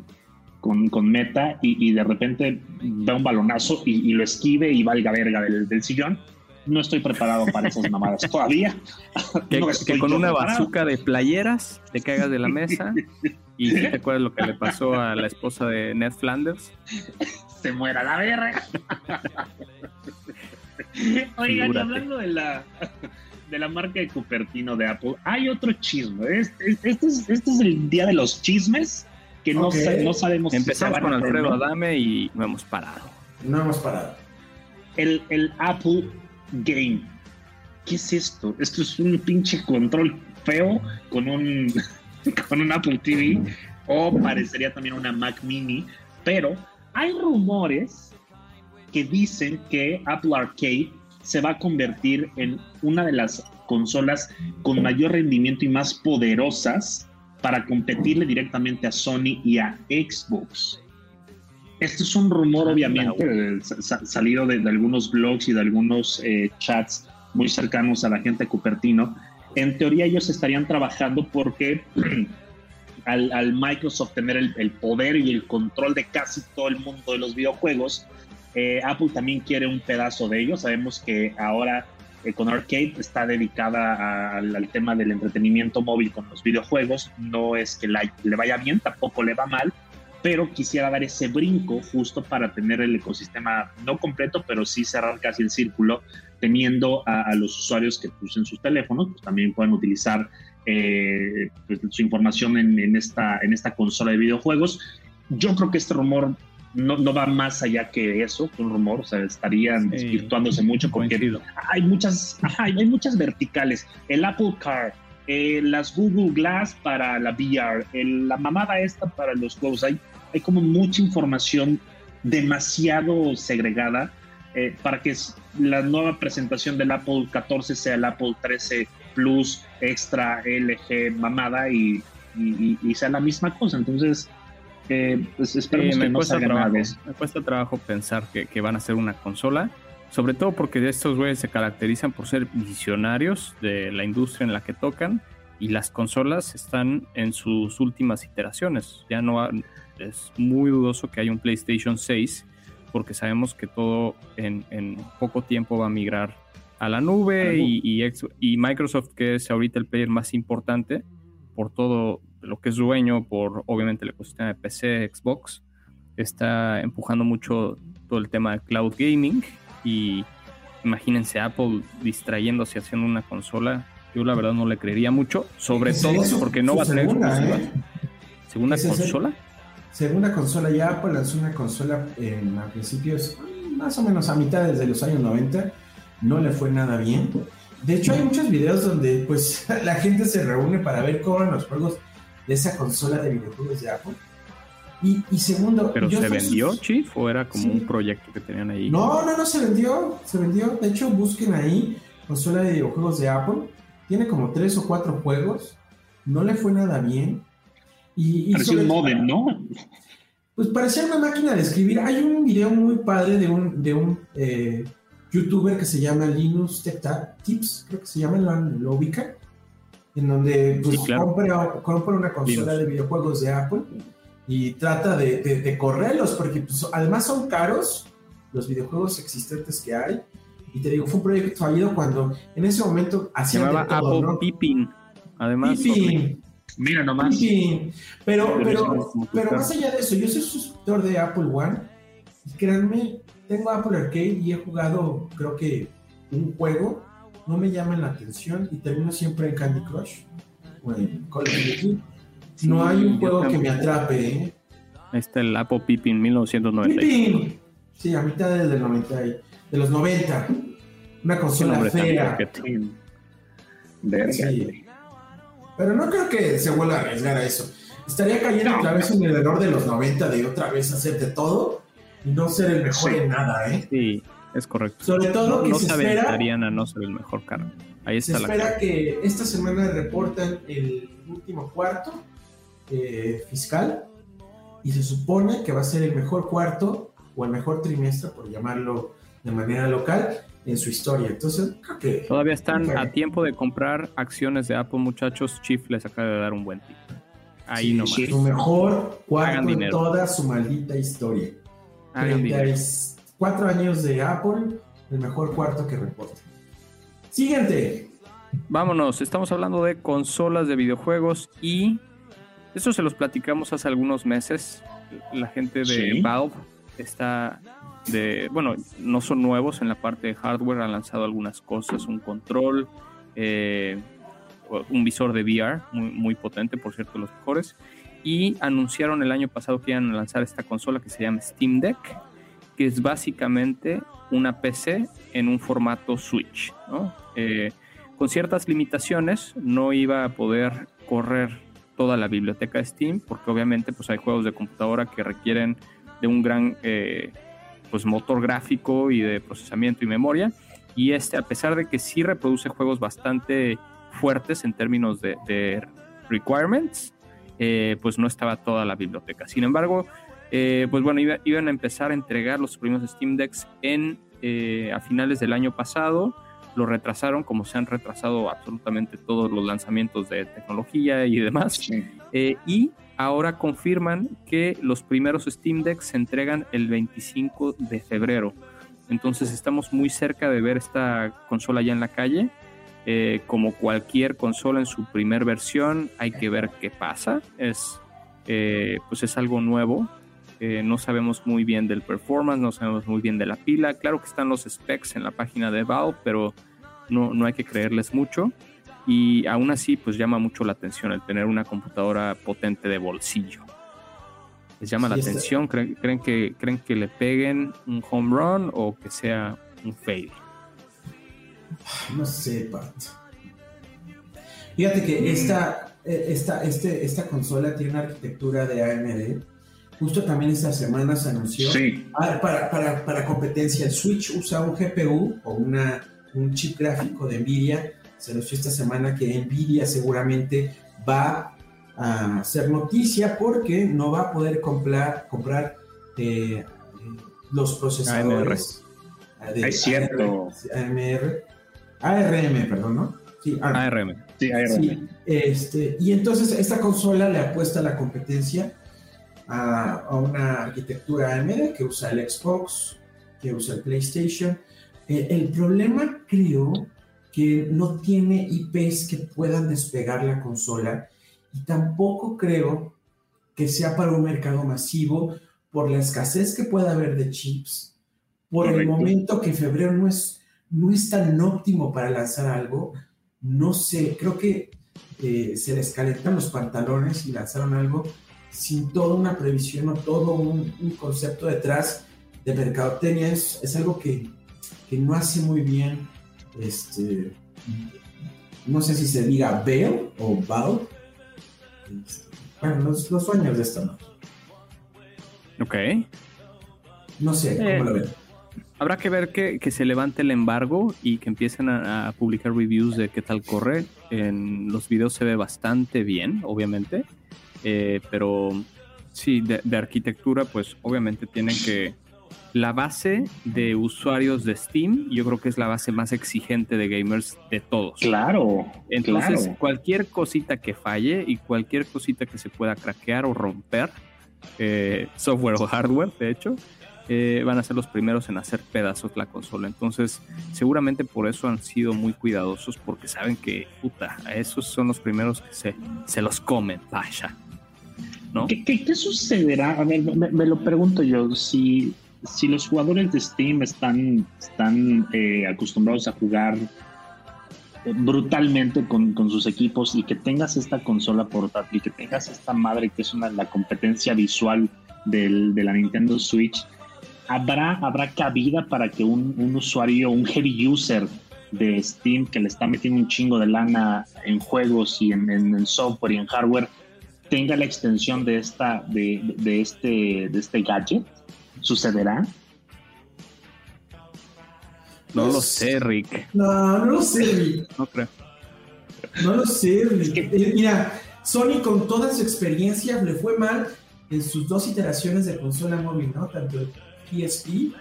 con, con Meta y, y de repente da un balonazo y, y lo esquive y valga verga del, del sillón. No estoy preparado para esas mamadas todavía. Que, No que estoy con una bazuca de playeras te caigas de la mesa. Y si te acuerdas lo que le pasó a la esposa de Ned Flanders. se muera la verga. Oigan, y hablando de la, de la marca de Cupertino de Apple, hay otro chisme. Este, este es, este es el día de los chismes que no, Ok. sa- no sabemos Empezamos con Alfredo. Adame y no hemos parado. No hemos parado. el, el Apple Game. ¿Qué es esto? Esto es un pinche control feo con un, con un Apple TV o parecería también una Mac Mini, pero hay rumores que dicen que Apple Arcade se va a convertir en una de las consolas con mayor rendimiento y más poderosas para competirle directamente a Sony y a Xbox. Esto es un rumor, obviamente, sa- sa- salido de, de algunos blogs y de algunos eh, chats muy cercanos a la gente de Cupertino. En teoría, ellos estarían trabajando porque al, al Microsoft tener el, el poder y el control de casi todo el mundo de los videojuegos, eh, Apple también quiere un pedazo de ellos. Sabemos que ahora eh, con Arcade está dedicada al, tema del entretenimiento móvil con los videojuegos. No es que le vaya bien, tampoco le va mal, pero quisiera dar ese brinco justo para tener el ecosistema no completo, pero sí cerrar casi el círculo, teniendo a, los usuarios que pues, en sus teléfonos pues, también pueden utilizar eh, pues, su información en esta, en esta consola de videojuegos. Yo creo que este rumor no, no va más allá que eso, un rumor, o sea, estarían Sí, desvirtuándose mucho porque Coincido. hay muchas, ajá, hay muchas verticales. El Apple Car, eh, las Google Glass para la VR, el- la mamada esta para los juegos. Hay, hay como mucha información demasiado segregada eh, para que la nueva presentación del Apple 14 sea el Apple 13 Plus, Extra, LG, mamada y- y sea la misma cosa. Entonces, eh, pues esperemos Sí, que me, no cuesta trabajo, me cuesta trabajo pensar que, que van a ser una consola, sobre todo porque estos güeyes se caracterizan por ser visionarios de la industria en la que tocan y las consolas están en sus últimas iteraciones. Ya no ha- es muy dudoso que haya un PlayStation 6 porque sabemos que todo en, en poco tiempo va a migrar a la nube y Microsoft, que es ahorita el player más importante por todo lo que es dueño, por obviamente el ecosistema de PC, Xbox, está empujando mucho todo el tema de cloud gaming y imagínense Apple distrayéndose haciendo una consola. Yo la verdad no le creería mucho, sobre todo porque no va a tener segunda. ¿eh? ¿Segunda el- consola? Segunda consola, ya Apple lanzó una consola en, a principios, más o menos a mitad de los años 90, no le fue nada bien. De hecho, hay muchos videos donde pues la gente se reúne para ver cómo eran los juegos de esa consola de videojuegos de Apple. Y, y segundo, ¿Pero yo se vendió, Chief? ¿O era como Sí. un proyecto que tenían ahí? No, no, no, se vendió, se vendió. De hecho, busquen ahí consola de videojuegos de Apple. Tiene como tres o cuatro juegos. No le fue nada bien. Y, y Parecía un modem, ¿no? Pues parecía una máquina de escribir. Hay un video muy padre de un, de un eh, youtuber que se llama Linus Tech Tips, creo que se llama, lo, lo ubica, en donde pues, Sí, claro. compra, compra una consola de videojuegos de Apple y trata de, de- de correrlos, porque pues, además son caros los videojuegos existentes que hay. Y te digo, fue un proyecto fallido cuando en ese momento Se hacían llamaba de todo, Apple ¿no? Pippin. Además, Pippin. Mira nomás. Sí, pero, Pero pero, más allá de eso, yo soy suscriptor de Apple One. Y créanme, tengo Apple Arcade y he jugado, creo que un juego, no me llama la atención y termino siempre en Candy Crush o en Call of Duty. No hay un juego que me atrape, ¿eh? ahí está el Apple Pippin 1990. ¡Pipín! Sí, a mitad del 90, y- de los 90. Una consola fea. Sí. Pero no creo que se vuelva a arriesgar a eso. Estaría cayendo No. otra vez en el error de los 90 de otra vez hacer de todo y no ser el mejor Sí. en nada, ¿eh? Sí, es correcto. Sobre todo que no se se espera, aventarían a no ser el mejor carro. Ahí se está la espera que esta semana reportan el último cuarto eh, fiscal y se supone que va a ser el mejor cuarto o el mejor trimestre, por llamarlo de manera local, en su historia. Entonces, creo que... Todavía están a tiempo de comprar acciones de Apple, muchachos. Chief les acaba de dar un buen tip. Ahí Sí, nomás. Su mejor cuarto Hagan en dinero. toda su maldita historia. Hagan dinero. 34 años de Apple, el mejor cuarto que reporta. Siguiente. Vámonos, estamos hablando de consolas de videojuegos y eso se los platicamos hace algunos meses. La gente de Sí. Valve está de, bueno, no son nuevos en la parte de hardware, han lanzado algunas cosas, un control, eh, un visor de VR muy, muy potente, por cierto, los mejores. Y anunciaron el año pasado que iban a lanzar esta consola que se llama Steam Deck, que es básicamente una PC en un formato Switch. Eh, con ciertas limitaciones, no iba a poder correr toda la biblioteca de Steam, porque obviamente pues, hay juegos de computadora que requieren de un gran eh, pues, motor gráfico y de procesamiento y memoria. Y este, a pesar de que sí reproduce juegos bastante fuertes en términos de, de requirements, eh, pues no estaba toda la biblioteca. Sin embargo, eh, pues bueno, iba- iban a empezar a entregar los primeros Steam Decks en, eh, a finales del año pasado. Lo retrasaron, como se han retrasado absolutamente todos los lanzamientos de tecnología y demás. Sí. Eh, y ahora confirman que los primeros Steam Decks se entregan el 25 de febrero. Entonces estamos muy cerca de ver esta consola ya en la calle. Eh, como cualquier consola en su primer versión, hay que ver qué pasa. Es, eh, pues es algo nuevo. Eh, no sabemos muy bien del performance, no sabemos muy bien de la pila. Claro que están los specs en la página de Valve, pero no, no hay que creerles mucho. Y aún así, pues llama mucho la atención el tener una computadora potente de bolsillo. ¿Les llama Sí, la atención? ¿Creen, creen que, ¿Creen que le peguen un home run o que sea un fade? No sé, Pat. Fíjate que esta, eh, esta, este, esta consola tiene una arquitectura de AMD. Justo también esta semana se anunció. Sí. Ah, para, para, para competencia, el Switch usa un GPU o una, un chip gráfico de Nvidia. Se anunció esta semana que Nvidia seguramente va a hacer noticia porque no va a poder comprar, comprar eh, los procesadores. de Es cierto. AMR, ARM, perdón, ¿no? Sí, ARM. ARM. Sí, ARM. Sí, este, y entonces esta consola le apuesta a la competencia a, a una arquitectura AMD que usa el Xbox, que usa el PlayStation. Eh, el problema creo que no tiene IPs que puedan despegar la consola y tampoco creo que sea para un mercado masivo por la escasez que pueda haber de chips, por el momento que febrero no es, no es tan óptimo para lanzar algo, no sé, creo que eh, se les calentan los pantalones y lanzaron algo sin toda una previsión o todo un, un concepto detrás de mercadotecnia. Es, es algo que, que no hace muy bien, este, no sé si se diga Bell o Valve. Este, bueno, los, los dueños de esto, ¿no? Ok. No sé, ¿cómo Eh, lo ven? Habrá que ver que, que se levante el embargo y que empiecen a, a publicar reviews de qué tal corre. En los videos se ve bastante bien, obviamente. Eh, pero sí, de, de arquitectura, pues obviamente tienen que... La base de usuarios de Steam, yo creo que es la base más exigente de gamers de todos. Claro. Entonces, claro. cualquier cosita que falle y cualquier cosita que se pueda craquear o romper, eh, software o hardware, de hecho, eh, van a ser los primeros en hacer pedazos la consola. Entonces, seguramente por eso han sido muy cuidadosos, porque saben que, puta, a esos son los primeros que se, se los comen, vaya. ¿Qué, sucederá? A ver, me, lo pregunto yo. Si, si los jugadores de Steam están, están eh, acostumbrados a jugar eh, brutalmente con, con, sus equipos y que tengas esta consola portátil, que tengas esta madre que es una, la competencia visual del, de la Nintendo Switch, ¿habrá, habrá cabida para que un, un usuario, un heavy user de Steam que le está metiendo un chingo de lana en juegos y en, en software y en hardware tenga la extensión de esta de, de, este de este gadget sucederá no lo sé Rick. No no lo sé Rick. No creo. No lo sé Rick. Eh, mira Sony con toda su experiencia le fue mal en sus dos iteraciones de consola móvil no tanto el PSP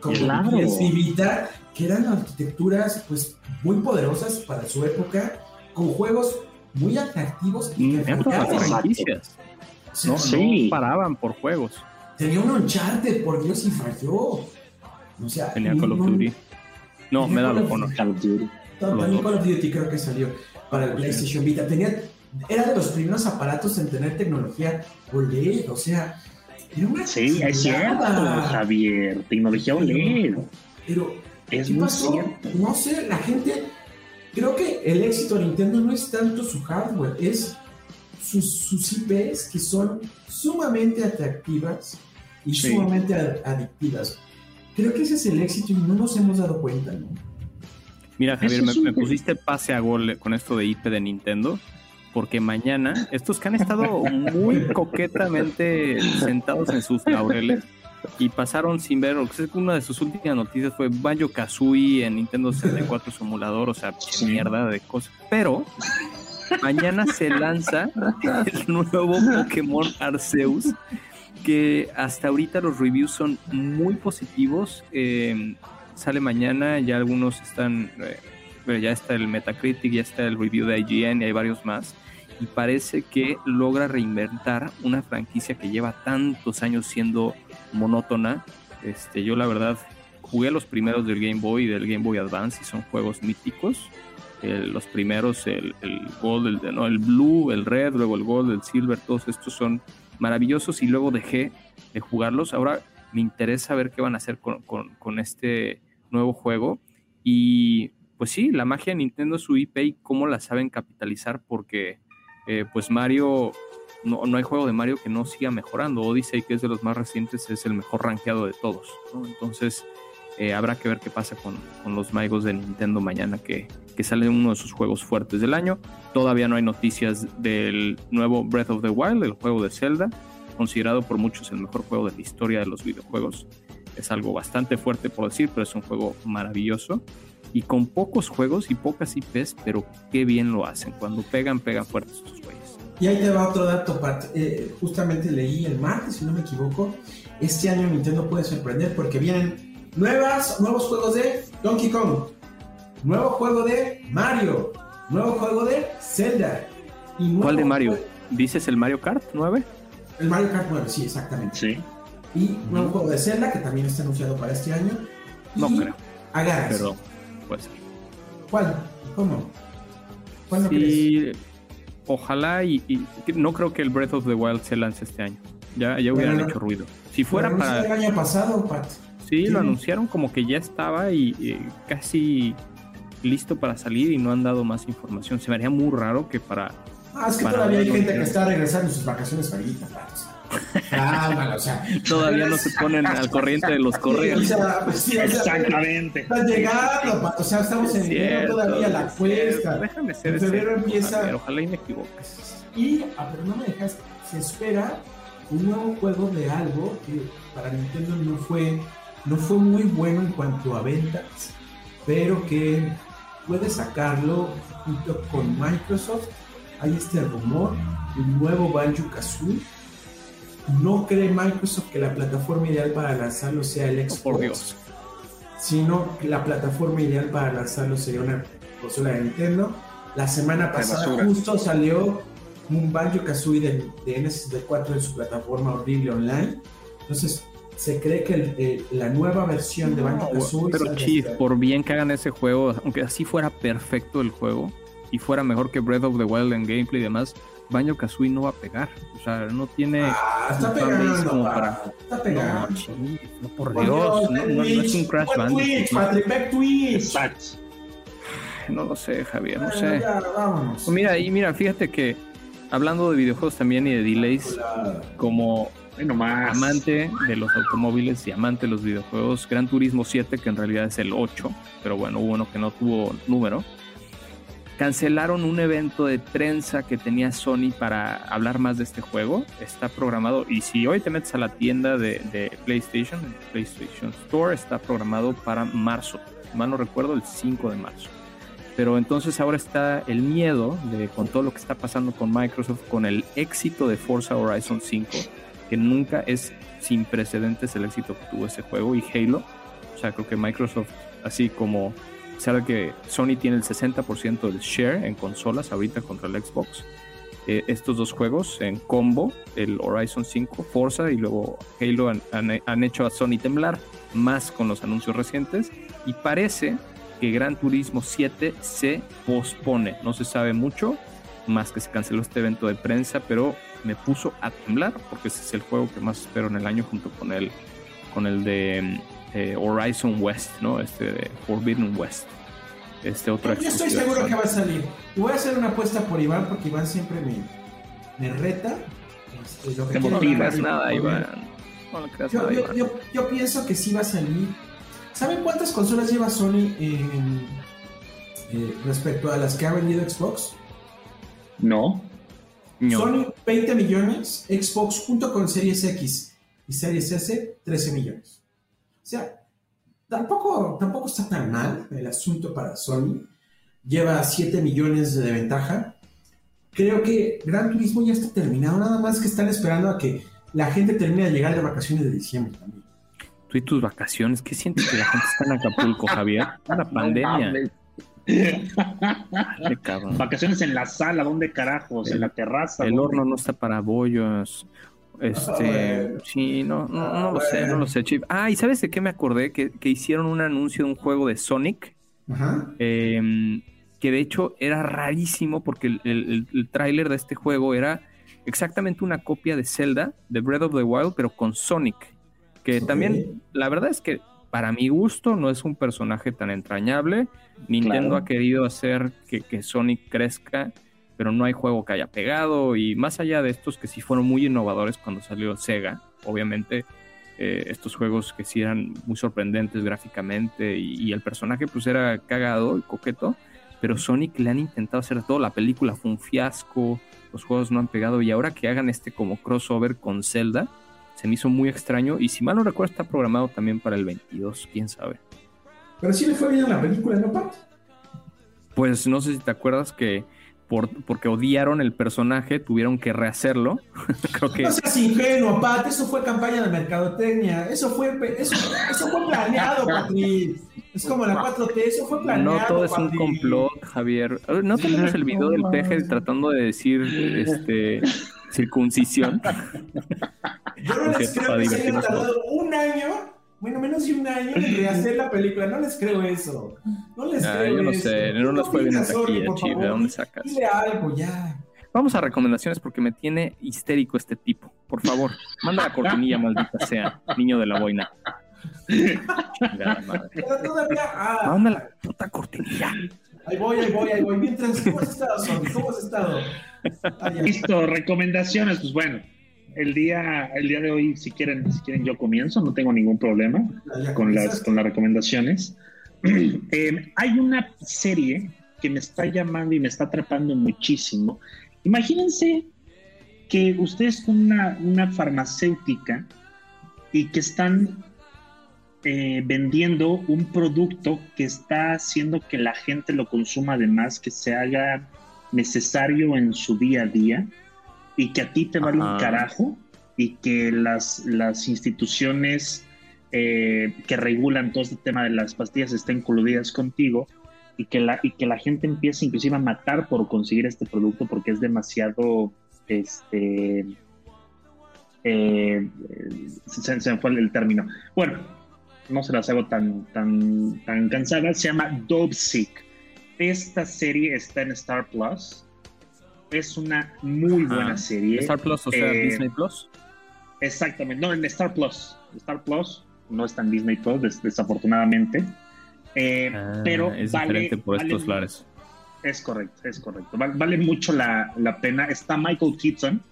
como claro. el PSP Vita que eran arquitecturas pues muy poderosas para su época con juegos muy atractivos y Mm, las fallaban. franquicias. Sea, No, Sí. no paraban por juegos. Tenía un Uncharted, por Dios, y falló. O sea, Tenía Call of no- Duty. No, of of Honor. Call of Duty. También. Call of Duty creo que salió para el Sí. PlayStation Vita. Tenía, era de los primeros aparatos en tener tecnología OLED, o sea, era una Sí, es cierto. Javier. Tecnología OLED. Pero, Es ¿qué muy pasó? cierto. No sé, la gente, creo que el éxito de Nintendo no es tanto su hardware, es sus, sus IPs que son sumamente atractivas y Sí. sumamente ad- adictivas. Creo que ese es el éxito y no nos hemos dado cuenta, ¿no? Mira, Javier, me pusiste pase a gol con esto de IP de Nintendo, porque mañana, estos que han estado muy coquetamente sentados en sus laureles y pasaron sin ver, o sea, una de sus últimas noticias fue Banjo Kazooie en Nintendo 64 su emulador, o sea, Sí. mierda de cosas. Pero mañana se lanza el nuevo Pokémon Arceus, que hasta ahorita los reviews son muy positivos. eh, sale mañana, ya algunos están, eh, ya está el Metacritic, ya está el review de IGN y hay varios más. Y parece que logra reinventar una franquicia que lleva tantos años siendo monótona. Este, yo la verdad jugué los primeros del Game Boy y del Game Boy Advance y son juegos míticos. Los primeros, el, Gold, el, no, el Blue, el Red, luego el Gold, el Silver, todos estos son maravillosos y luego dejé de jugarlos. Ahora me interesa ver qué van a hacer con, este nuevo juego. Y pues sí, la magia de Nintendo su IP y cómo la saben capitalizar porque eh, pues Mario, no, no hay juego de Mario que no siga mejorando. Odyssey, que es de los más recientes, es el mejor rankeado de todos. Entonces eh, habrá que ver qué pasa con, los Maigos de Nintendo mañana que, que sale uno de sus juegos fuertes del año. Todavía no hay noticias del nuevo Breath of the Wild, el juego de Zelda, considerado por muchos el mejor juego de la historia de los videojuegos. Es algo bastante fuerte por decir, pero es un juego maravilloso. Y con pocos juegos y pocas IPs, pero qué bien lo hacen. Cuando pegan, pegan fuertes güeyes. Y ahí te va otro dato, Pat. Eh, justamente leí el martes, si no me equivoco. Este año Nintendo puede sorprender porque vienen nuevas, nuevos juegos de Donkey Kong, nuevo juego de Mario, nuevo juego de Zelda. Y nuevo ¿Cuál de Mario? ¿Dices el Mario Kart 9? El Mario Kart 9, sí, exactamente. Sí. Y nuevo juego de Zelda que también está anunciado para este año. No Y creo, Agárrate. pero puede ser. ¿Cuál? ¿Cómo? ¿Cuál no crees? Ojalá y, y no creo que el Breath of the Wild se lance este año. Ya, ya hubieran hecho ruido. Si Lo fuera anunciaron para... el año pasado, Pat. Sí, Sí. lo anunciaron como que ya estaba y, y casi listo para salir y no han dado más información. Se me haría muy raro que para... Ah, es que Para todavía hay gente que está regresando en sus vacaciones favoritas, Pat. Cálmalo, o sea. Todavía no se ponen al corriente de los O correos. sea, pues sí, o sea, Exactamente. Está llegando. O sea, estamos en enero todavía la cuesta. Déjame ser En febrero empieza- Ojalá y me equivoques. Y, ah, pero no me dejas, se espera un nuevo juego de algo que para Nintendo no fue, no fue muy bueno en cuanto a ventas, pero que puede sacarlo junto con Microsoft. Hay este rumor, un nuevo Banjo Kazooie. No cree Microsoft que la plataforma ideal para lanzarlo sea el Xbox, Oh, por Dios. sino que la plataforma ideal para lanzarlo sería una consola de Nintendo. La semana pasada justo salió un Banjo Kazooie de, de N64 en su plataforma horrible online. Entonces, se cree que el- la nueva versión de Banjo Kazooie. Pero Chief, por bien que hagan ese juego, aunque así fuera perfecto el juego y fuera mejor que Breath of the Wild en gameplay y demás, Banjo Kazooie no va a pegar. O sea, no tiene. Ah, está pegando, como pa, para- está pegando. No, por Dios, Dios, no, ve no- no es un Crash Bandicoot. Twitch, no. Patrick, ve Twitch. Exacto. No lo sé, Javier, no sé. ya. Pues mira, y mira, fíjate que hablando de videojuegos también y de delays, como nomás. amante de los automóviles y amante de los videojuegos, Gran Turismo 7, que en realidad es el 8, pero bueno, hubo uno que no tuvo número, cancelaron un evento de prensa que tenía Sony para hablar más de este juego. Está programado, y si hoy te metes a la tienda de, PlayStation, PlayStation Store, está programado para marzo. Mal no recuerdo, el 5 de marzo. Pero entonces ahora está el miedo de con todo lo que está pasando con Microsoft, con el éxito de Forza Horizon 5, que nunca es sin precedentes el éxito que tuvo ese juego, y Halo. O sea, creo que Microsoft, así como sabe que Sony tiene el 60% del share en consolas ahorita contra el Xbox. Eh, estos dos juegos en combo, el Horizon 5, Forza y luego Halo han, han- han hecho a Sony temblar más con los anuncios recientes y parece que Gran Turismo 7 se pospone. No se sabe mucho, más que se canceló este evento de prensa, pero me puso a temblar porque ese es el juego que más espero en el año junto con el, con el de eh, Horizon West, ¿no? Este de Forbidden West. Este otro Yo estoy seguro Sony. que va a salir. Y voy a hacer una apuesta por Iván porque Iván siempre me, me reta. Este, lo que Te quiere No creas y nada, poner. Iván. No le creas Yo, nada, yo- Iván. yo- yo pienso que sí va a salir. ¿Saben cuántas consolas lleva Sony en- eh, respecto a las que ha vendido Xbox? No. No. Sony 20 millones, Xbox junto con Series X y Series S 13 millones. O sea, tampoco, tampoco está tan mal el asunto para Sony. Lleva 7 millones de ventaja. Creo que Gran Turismo ya está terminado, nada más que están esperando a que la gente termine de llegar de vacaciones de diciembre también. Tú y tus vacaciones, ¿qué sientes que la gente está en Acapulco, Javier? Una pandemia. Dale. Vacaciones en la sala, ¿dónde carajos? en la terraza. El ¿dónde? horno no está para bollos. Este, sí, no, no, no lo sé, no lo sé, Chip. Ah, ¿y sabes de qué me acordé? Que, que hicieron un anuncio de un juego de Sonic, Ajá. eh, que de hecho era rarísimo porque el, el, tráiler de este juego era exactamente una copia de Zelda, de Breath of the Wild, pero con Sonic. Que también, la verdad es que para mi gusto no es un personaje tan entrañable. Nintendo Claro. ha querido hacer que, que Sonic crezca, pero no hay juego que haya pegado. Y más allá de estos que sí fueron muy innovadores cuando salió Sega, obviamente, eh, estos juegos que sí eran muy sorprendentes gráficamente y, y el personaje pues era cagado y coqueto, pero Sonic le han intentado hacer todo. La película fue un fiasco, los juegos no han pegado y ahora que hagan este como crossover con Zelda, se me hizo muy extraño y si mal no recuerdo está programado también para el 22, quién sabe. Pero sí le fue bien a la película, ¿no, Pat? Pues no sé si te acuerdas que por, porque odiaron el personaje tuvieron que rehacerlo. Creo que No seas ingenuo, Pat. Eso fue campaña de mercadotecnia. Eso fue, eso, eso fue planeado, Patri. Es como la 4T. Eso fue planeado. no todo es un complot, Javier. No tenemos el video del peje tratando de decir este circuncisión. Yo no Es les creo que se hayan divertirnos tardado un año, bueno, menos de un año en rehacer la película. No les creo eso. No les Ah, creo yo no eso. sé, no fue bien taquilla, por Chip, ¿de dónde sacas? Dile algo ya. Vamos a recomendaciones porque me tiene histérico este tipo. Por favor, manda la cortinilla, maldita sea, niño de la boina. Chingada madre. Pero todavía. Ah, Manda la puta cortinilla. ahí voy, ahí voy, ahí voy. Mientras, ¿cómo has estado, Sony? ¿Cómo has estado? Ah. Listo, recomendaciones, pues bueno. El día, el día de hoy, si quieren, si quieren, yo comienzo, no tengo ningún problema con las, con las recomendaciones. Eh, hay una serie que me está llamando y me está atrapando muchísimo. Imagínense que ustedes son una, una farmacéutica y que están eh, vendiendo un producto que está haciendo que la gente lo consuma además, que se haga necesario en su día a día y que a ti te vale un carajo y que las, las instituciones eh, que regulan todo este tema de las pastillas estén coludidas contigo y que la, y que la gente empiece inclusive a matar por conseguir este producto porque es demasiado este eh, se, se me fue el término. Bueno no se las hago tan tan tan cansadas se llama Dope Sick esta serie está en Star Plus es una muy buena Ah, serie Star Plus, o sea, Eh, Disney Plus. Exactamente, no, en Star Plus. Star Plus no está en Disney Plus, des- desafortunadamente. Eh, Ah, pero es vale, diferente por vale- estos lares. Es correcto, es correcto. Val- Vale, mucho la, la pena. Está Michael Keaton,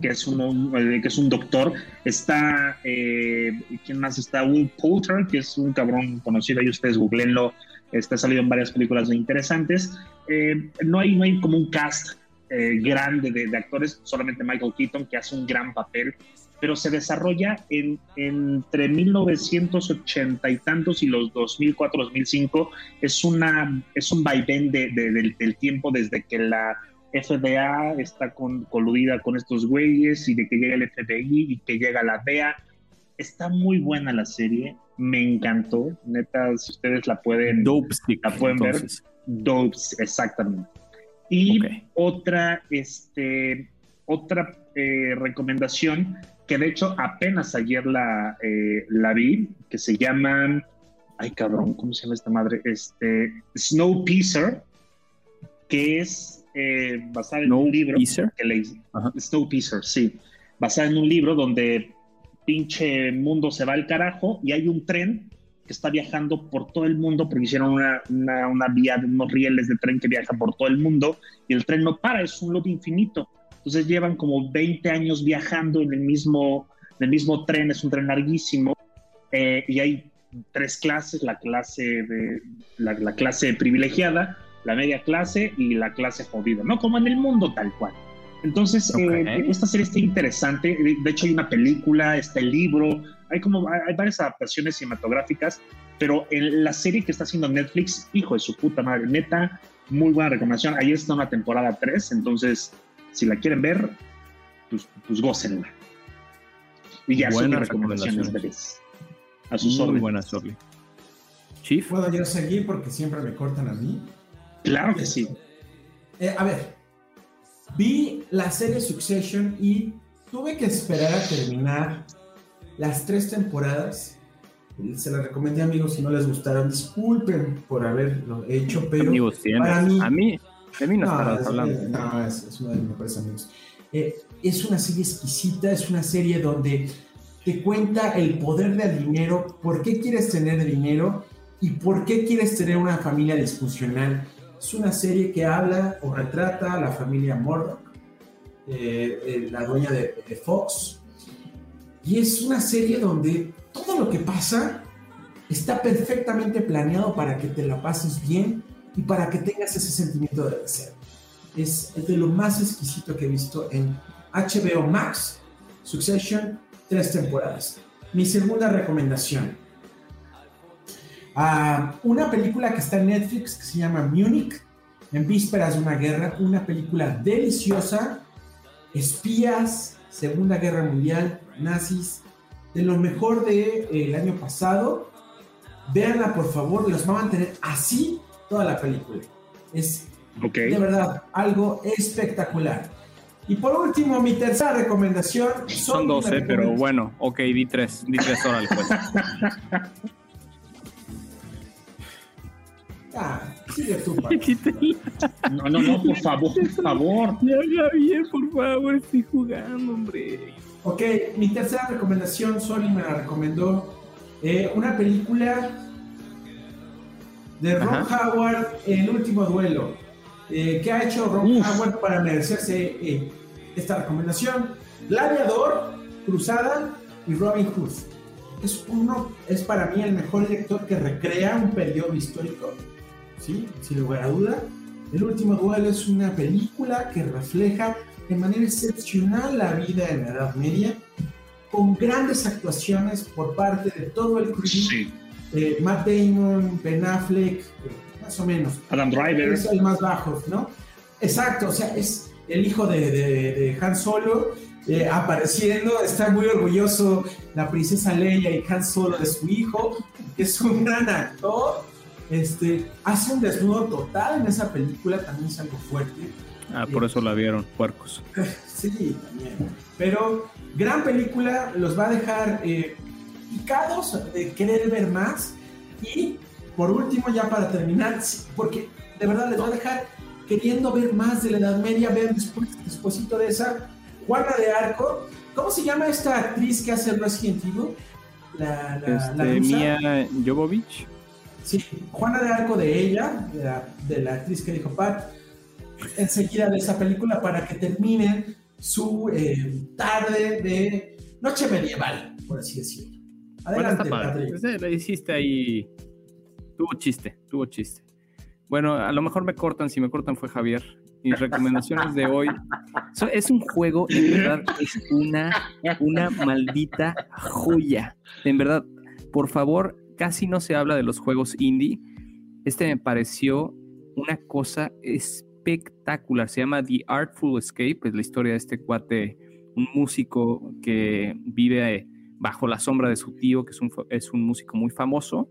que es un, un- eh, que es un doctor. Está, eh, ¿quién más está? Will Poulter, que es un cabrón conocido, ahí ustedes googleenlo. Está salido en varias películas interesantes. Eh, no, hay, no hay como un cast eh, grande de, de actores, solamente Michael Keaton, que hace un gran papel, pero se desarrolla en, entre 1980 y tantos y los 2004, 2005. Es, una, es un vaivén de, de- del, del tiempo desde que la FDA está con, coludida con estos güeyes y de que llega el FBI y que llega la DEA. Está muy buena la serie, me encantó. Neta, si ustedes la pueden, Dope la pueden ver. Dopes, exactamente. Y otra, este, otra eh, recomendación que de hecho apenas ayer la, eh, la vi, que se llama, ay cabrón, ¿cómo se llama esta madre? Este, Snowpiercer, que es eh, basada en un libro Snowpiercer. que leí. Ajá. Snowpiercer, sí. Basada en un libro donde pinche mundo se va al carajo y hay un tren que está viajando por todo el mundo porque hicieron una, una, una vía de unos rieles de tren que viaja por todo el mundo y el tren no para, es un loop infinito. Entonces llevan como 20 años viajando en el mismo, en el mismo tren, es un tren larguísimo eh, y hay tres clases, la clase, de, la, la clase privilegiada, la media clase y la clase jodida, ¿no? Como en el mundo tal cual. Entonces, Ok. eh, esta serie está interesante. De hecho, hay una película, está el libro, hay como hay varias adaptaciones cinematográficas, pero en la serie que está haciendo Netflix, hijo de su puta madre, neta, muy buena recomendación. Ayer está una temporada 3, entonces, si la quieren ver, pues, pues gócenla. Y ya son mis Buenas recomendaciones, recomendaciones. bebés. A sus Muy órdenes. buena, Sorly. Chief. ¿Puedo yo seguir porque siempre me cortan a mí? Claro que sí. Eh, a ver, vi la serie Succession y tuve que esperar a terminar las tres temporadas. Se las recomendé amigos si no les gustaron. Disculpen por haberlo hecho, pero amigos para mí- A mí, de mí no, estarás es, hablando. no, es, es uno de mis mejores amigos. Eh, es una serie exquisita, es una serie donde te cuenta el poder del dinero, por qué quieres tener dinero y por qué quieres tener una familia disfuncional. Es una serie que habla o retrata a la familia Murdoch, eh, eh, la dueña de, de Fox, y es una serie donde todo lo que pasa está perfectamente planeado para que te la pases bien y para que tengas ese sentimiento de deseo. Es, de lo más exquisito que he visto en HBO Max, Succession, tres temporadas. Mi segunda recomendación. Ah, una película que está en Netflix que se llama Munich, en vísperas de una guerra, una película deliciosa, espías, Segunda Guerra Mundial, nazis, de lo mejor del de, el año pasado. Véanla por favor, los va a mantener así toda la película. Es de verdad algo espectacular. Y por último, mi tercera recomendación Son una 12, pero bueno, ok, di tres, di tres horas pues. Ah, sigue tú. No, no, no, por favor, por favor. Ya, Javier, por favor, estoy jugando, hombre. Ok, mi tercera recomendación, Soli me la recomendó. eh, una película de Ron Ajá. Howard, El último duelo. Eh, ¿Qué ha hecho Ron Uf. Howard para merecerse eh, esta recomendación? Gladiador, Cruzada y Robin Hood. Es, uno, es para mí el mejor director que recrea un periodo histórico, ¿sí? sin lugar a duda. El último duelo es una película que refleja de manera excepcional la vida en la Edad Media, con grandes actuaciones por parte de todo el crew. Sí. Eh, Matt Damon, Ben Affleck, eh, más o menos. Adam Driver. Es el más bajo, ¿no? Exacto, o sea, es el hijo de, de- de Han Solo eh, apareciendo, está muy orgulloso la princesa Leia y Han Solo de su hijo, que es un gran actor. Este, hace un desnudo total en esa película, también es algo fuerte. Ah, por eso la vieron, puercos. Sí, también. Pero gran película, los va a dejar eh, picados de querer ver más. Y por último, ya para terminar, porque de verdad les va a dejar queriendo ver más de la Edad Media. Vean después, de esa, Juana de Arco. ¿Cómo se llama esta actriz que hace Resident Evil? La, la, la Este, rusa. Mia Jovovich. Sí, Juana de Arco de ella, de la, de la actriz que dijo Pat, enseguida de esa película para que terminen su eh, tarde de noche medieval, por así decirlo. Bueno, Adelante, está padre. Patrick. Ese Le hiciste ahí. Tuvo chiste, tuvo chiste. Bueno, a lo mejor me cortan, si me cortan fue Javier. Mis recomendaciones de hoy. So- es un juego, en verdad, es una, una maldita joya. En verdad, por favor, casi no se habla de los juegos indie. Este me pareció una cosa espectacular. Se llama The Artful Escape. Es la historia de este cuate, un músico que vive bajo la sombra de su tío, que es un, es un músico muy famoso,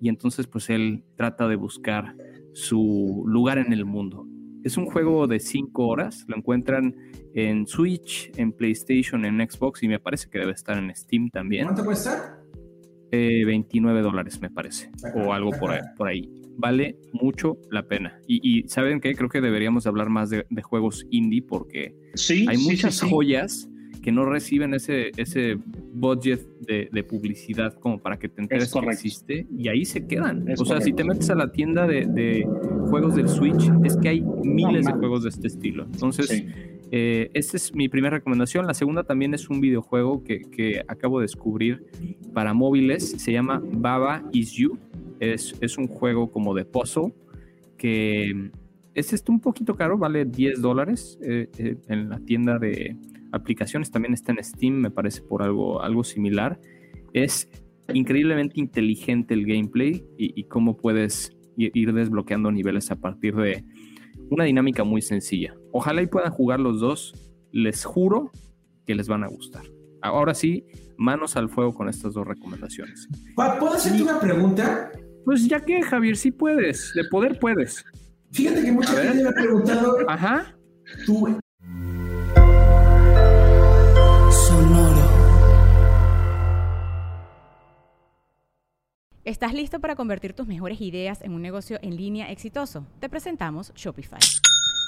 y entonces pues él trata de buscar su lugar en el mundo. Es un juego de 5 horas, lo encuentran en Switch, en PlayStation, en Xbox y me parece que debe estar en Steam también. ¿Cuánto cuesta? Eh, 29 dólares me parece, o algo por ahí. Vale mucho la pena. Y, y ¿saben qué? Creo que deberíamos hablar más de, de juegos indie porque Sí, hay sí, muchas sí, joyas que no reciben ese, ese budget de, de publicidad como para que te enteres que existe y ahí se quedan. Es o sea, si te metes a la tienda de, de juegos del Switch, es que hay miles de juegos de este estilo. Entonces, eh, esta es mi primera recomendación. La segunda también es un videojuego que, que acabo de descubrir para móviles. Se llama Baba Is You. Es, es un juego como de puzzle que es este un poquito caro, vale 10 dólares eh, eh, en la tienda de aplicaciones. También está en Steam, me parece por algo, algo similar. Es increíblemente inteligente el gameplay y, y cómo puedes ir desbloqueando niveles a partir de una dinámica muy sencilla. Ojalá y puedan jugar los dos. Les juro que les van a gustar. Ahora sí, manos al fuego con estas dos recomendaciones. ¿Puedo hacerte una pregunta? Pues ya que, Javier, sí puedes. De poder puedes. Fíjate que mucha gente me ha preguntado, Ajá. tú, ¿Estás listo para convertir tus mejores ideas en un negocio en línea exitoso? Te presentamos Shopify.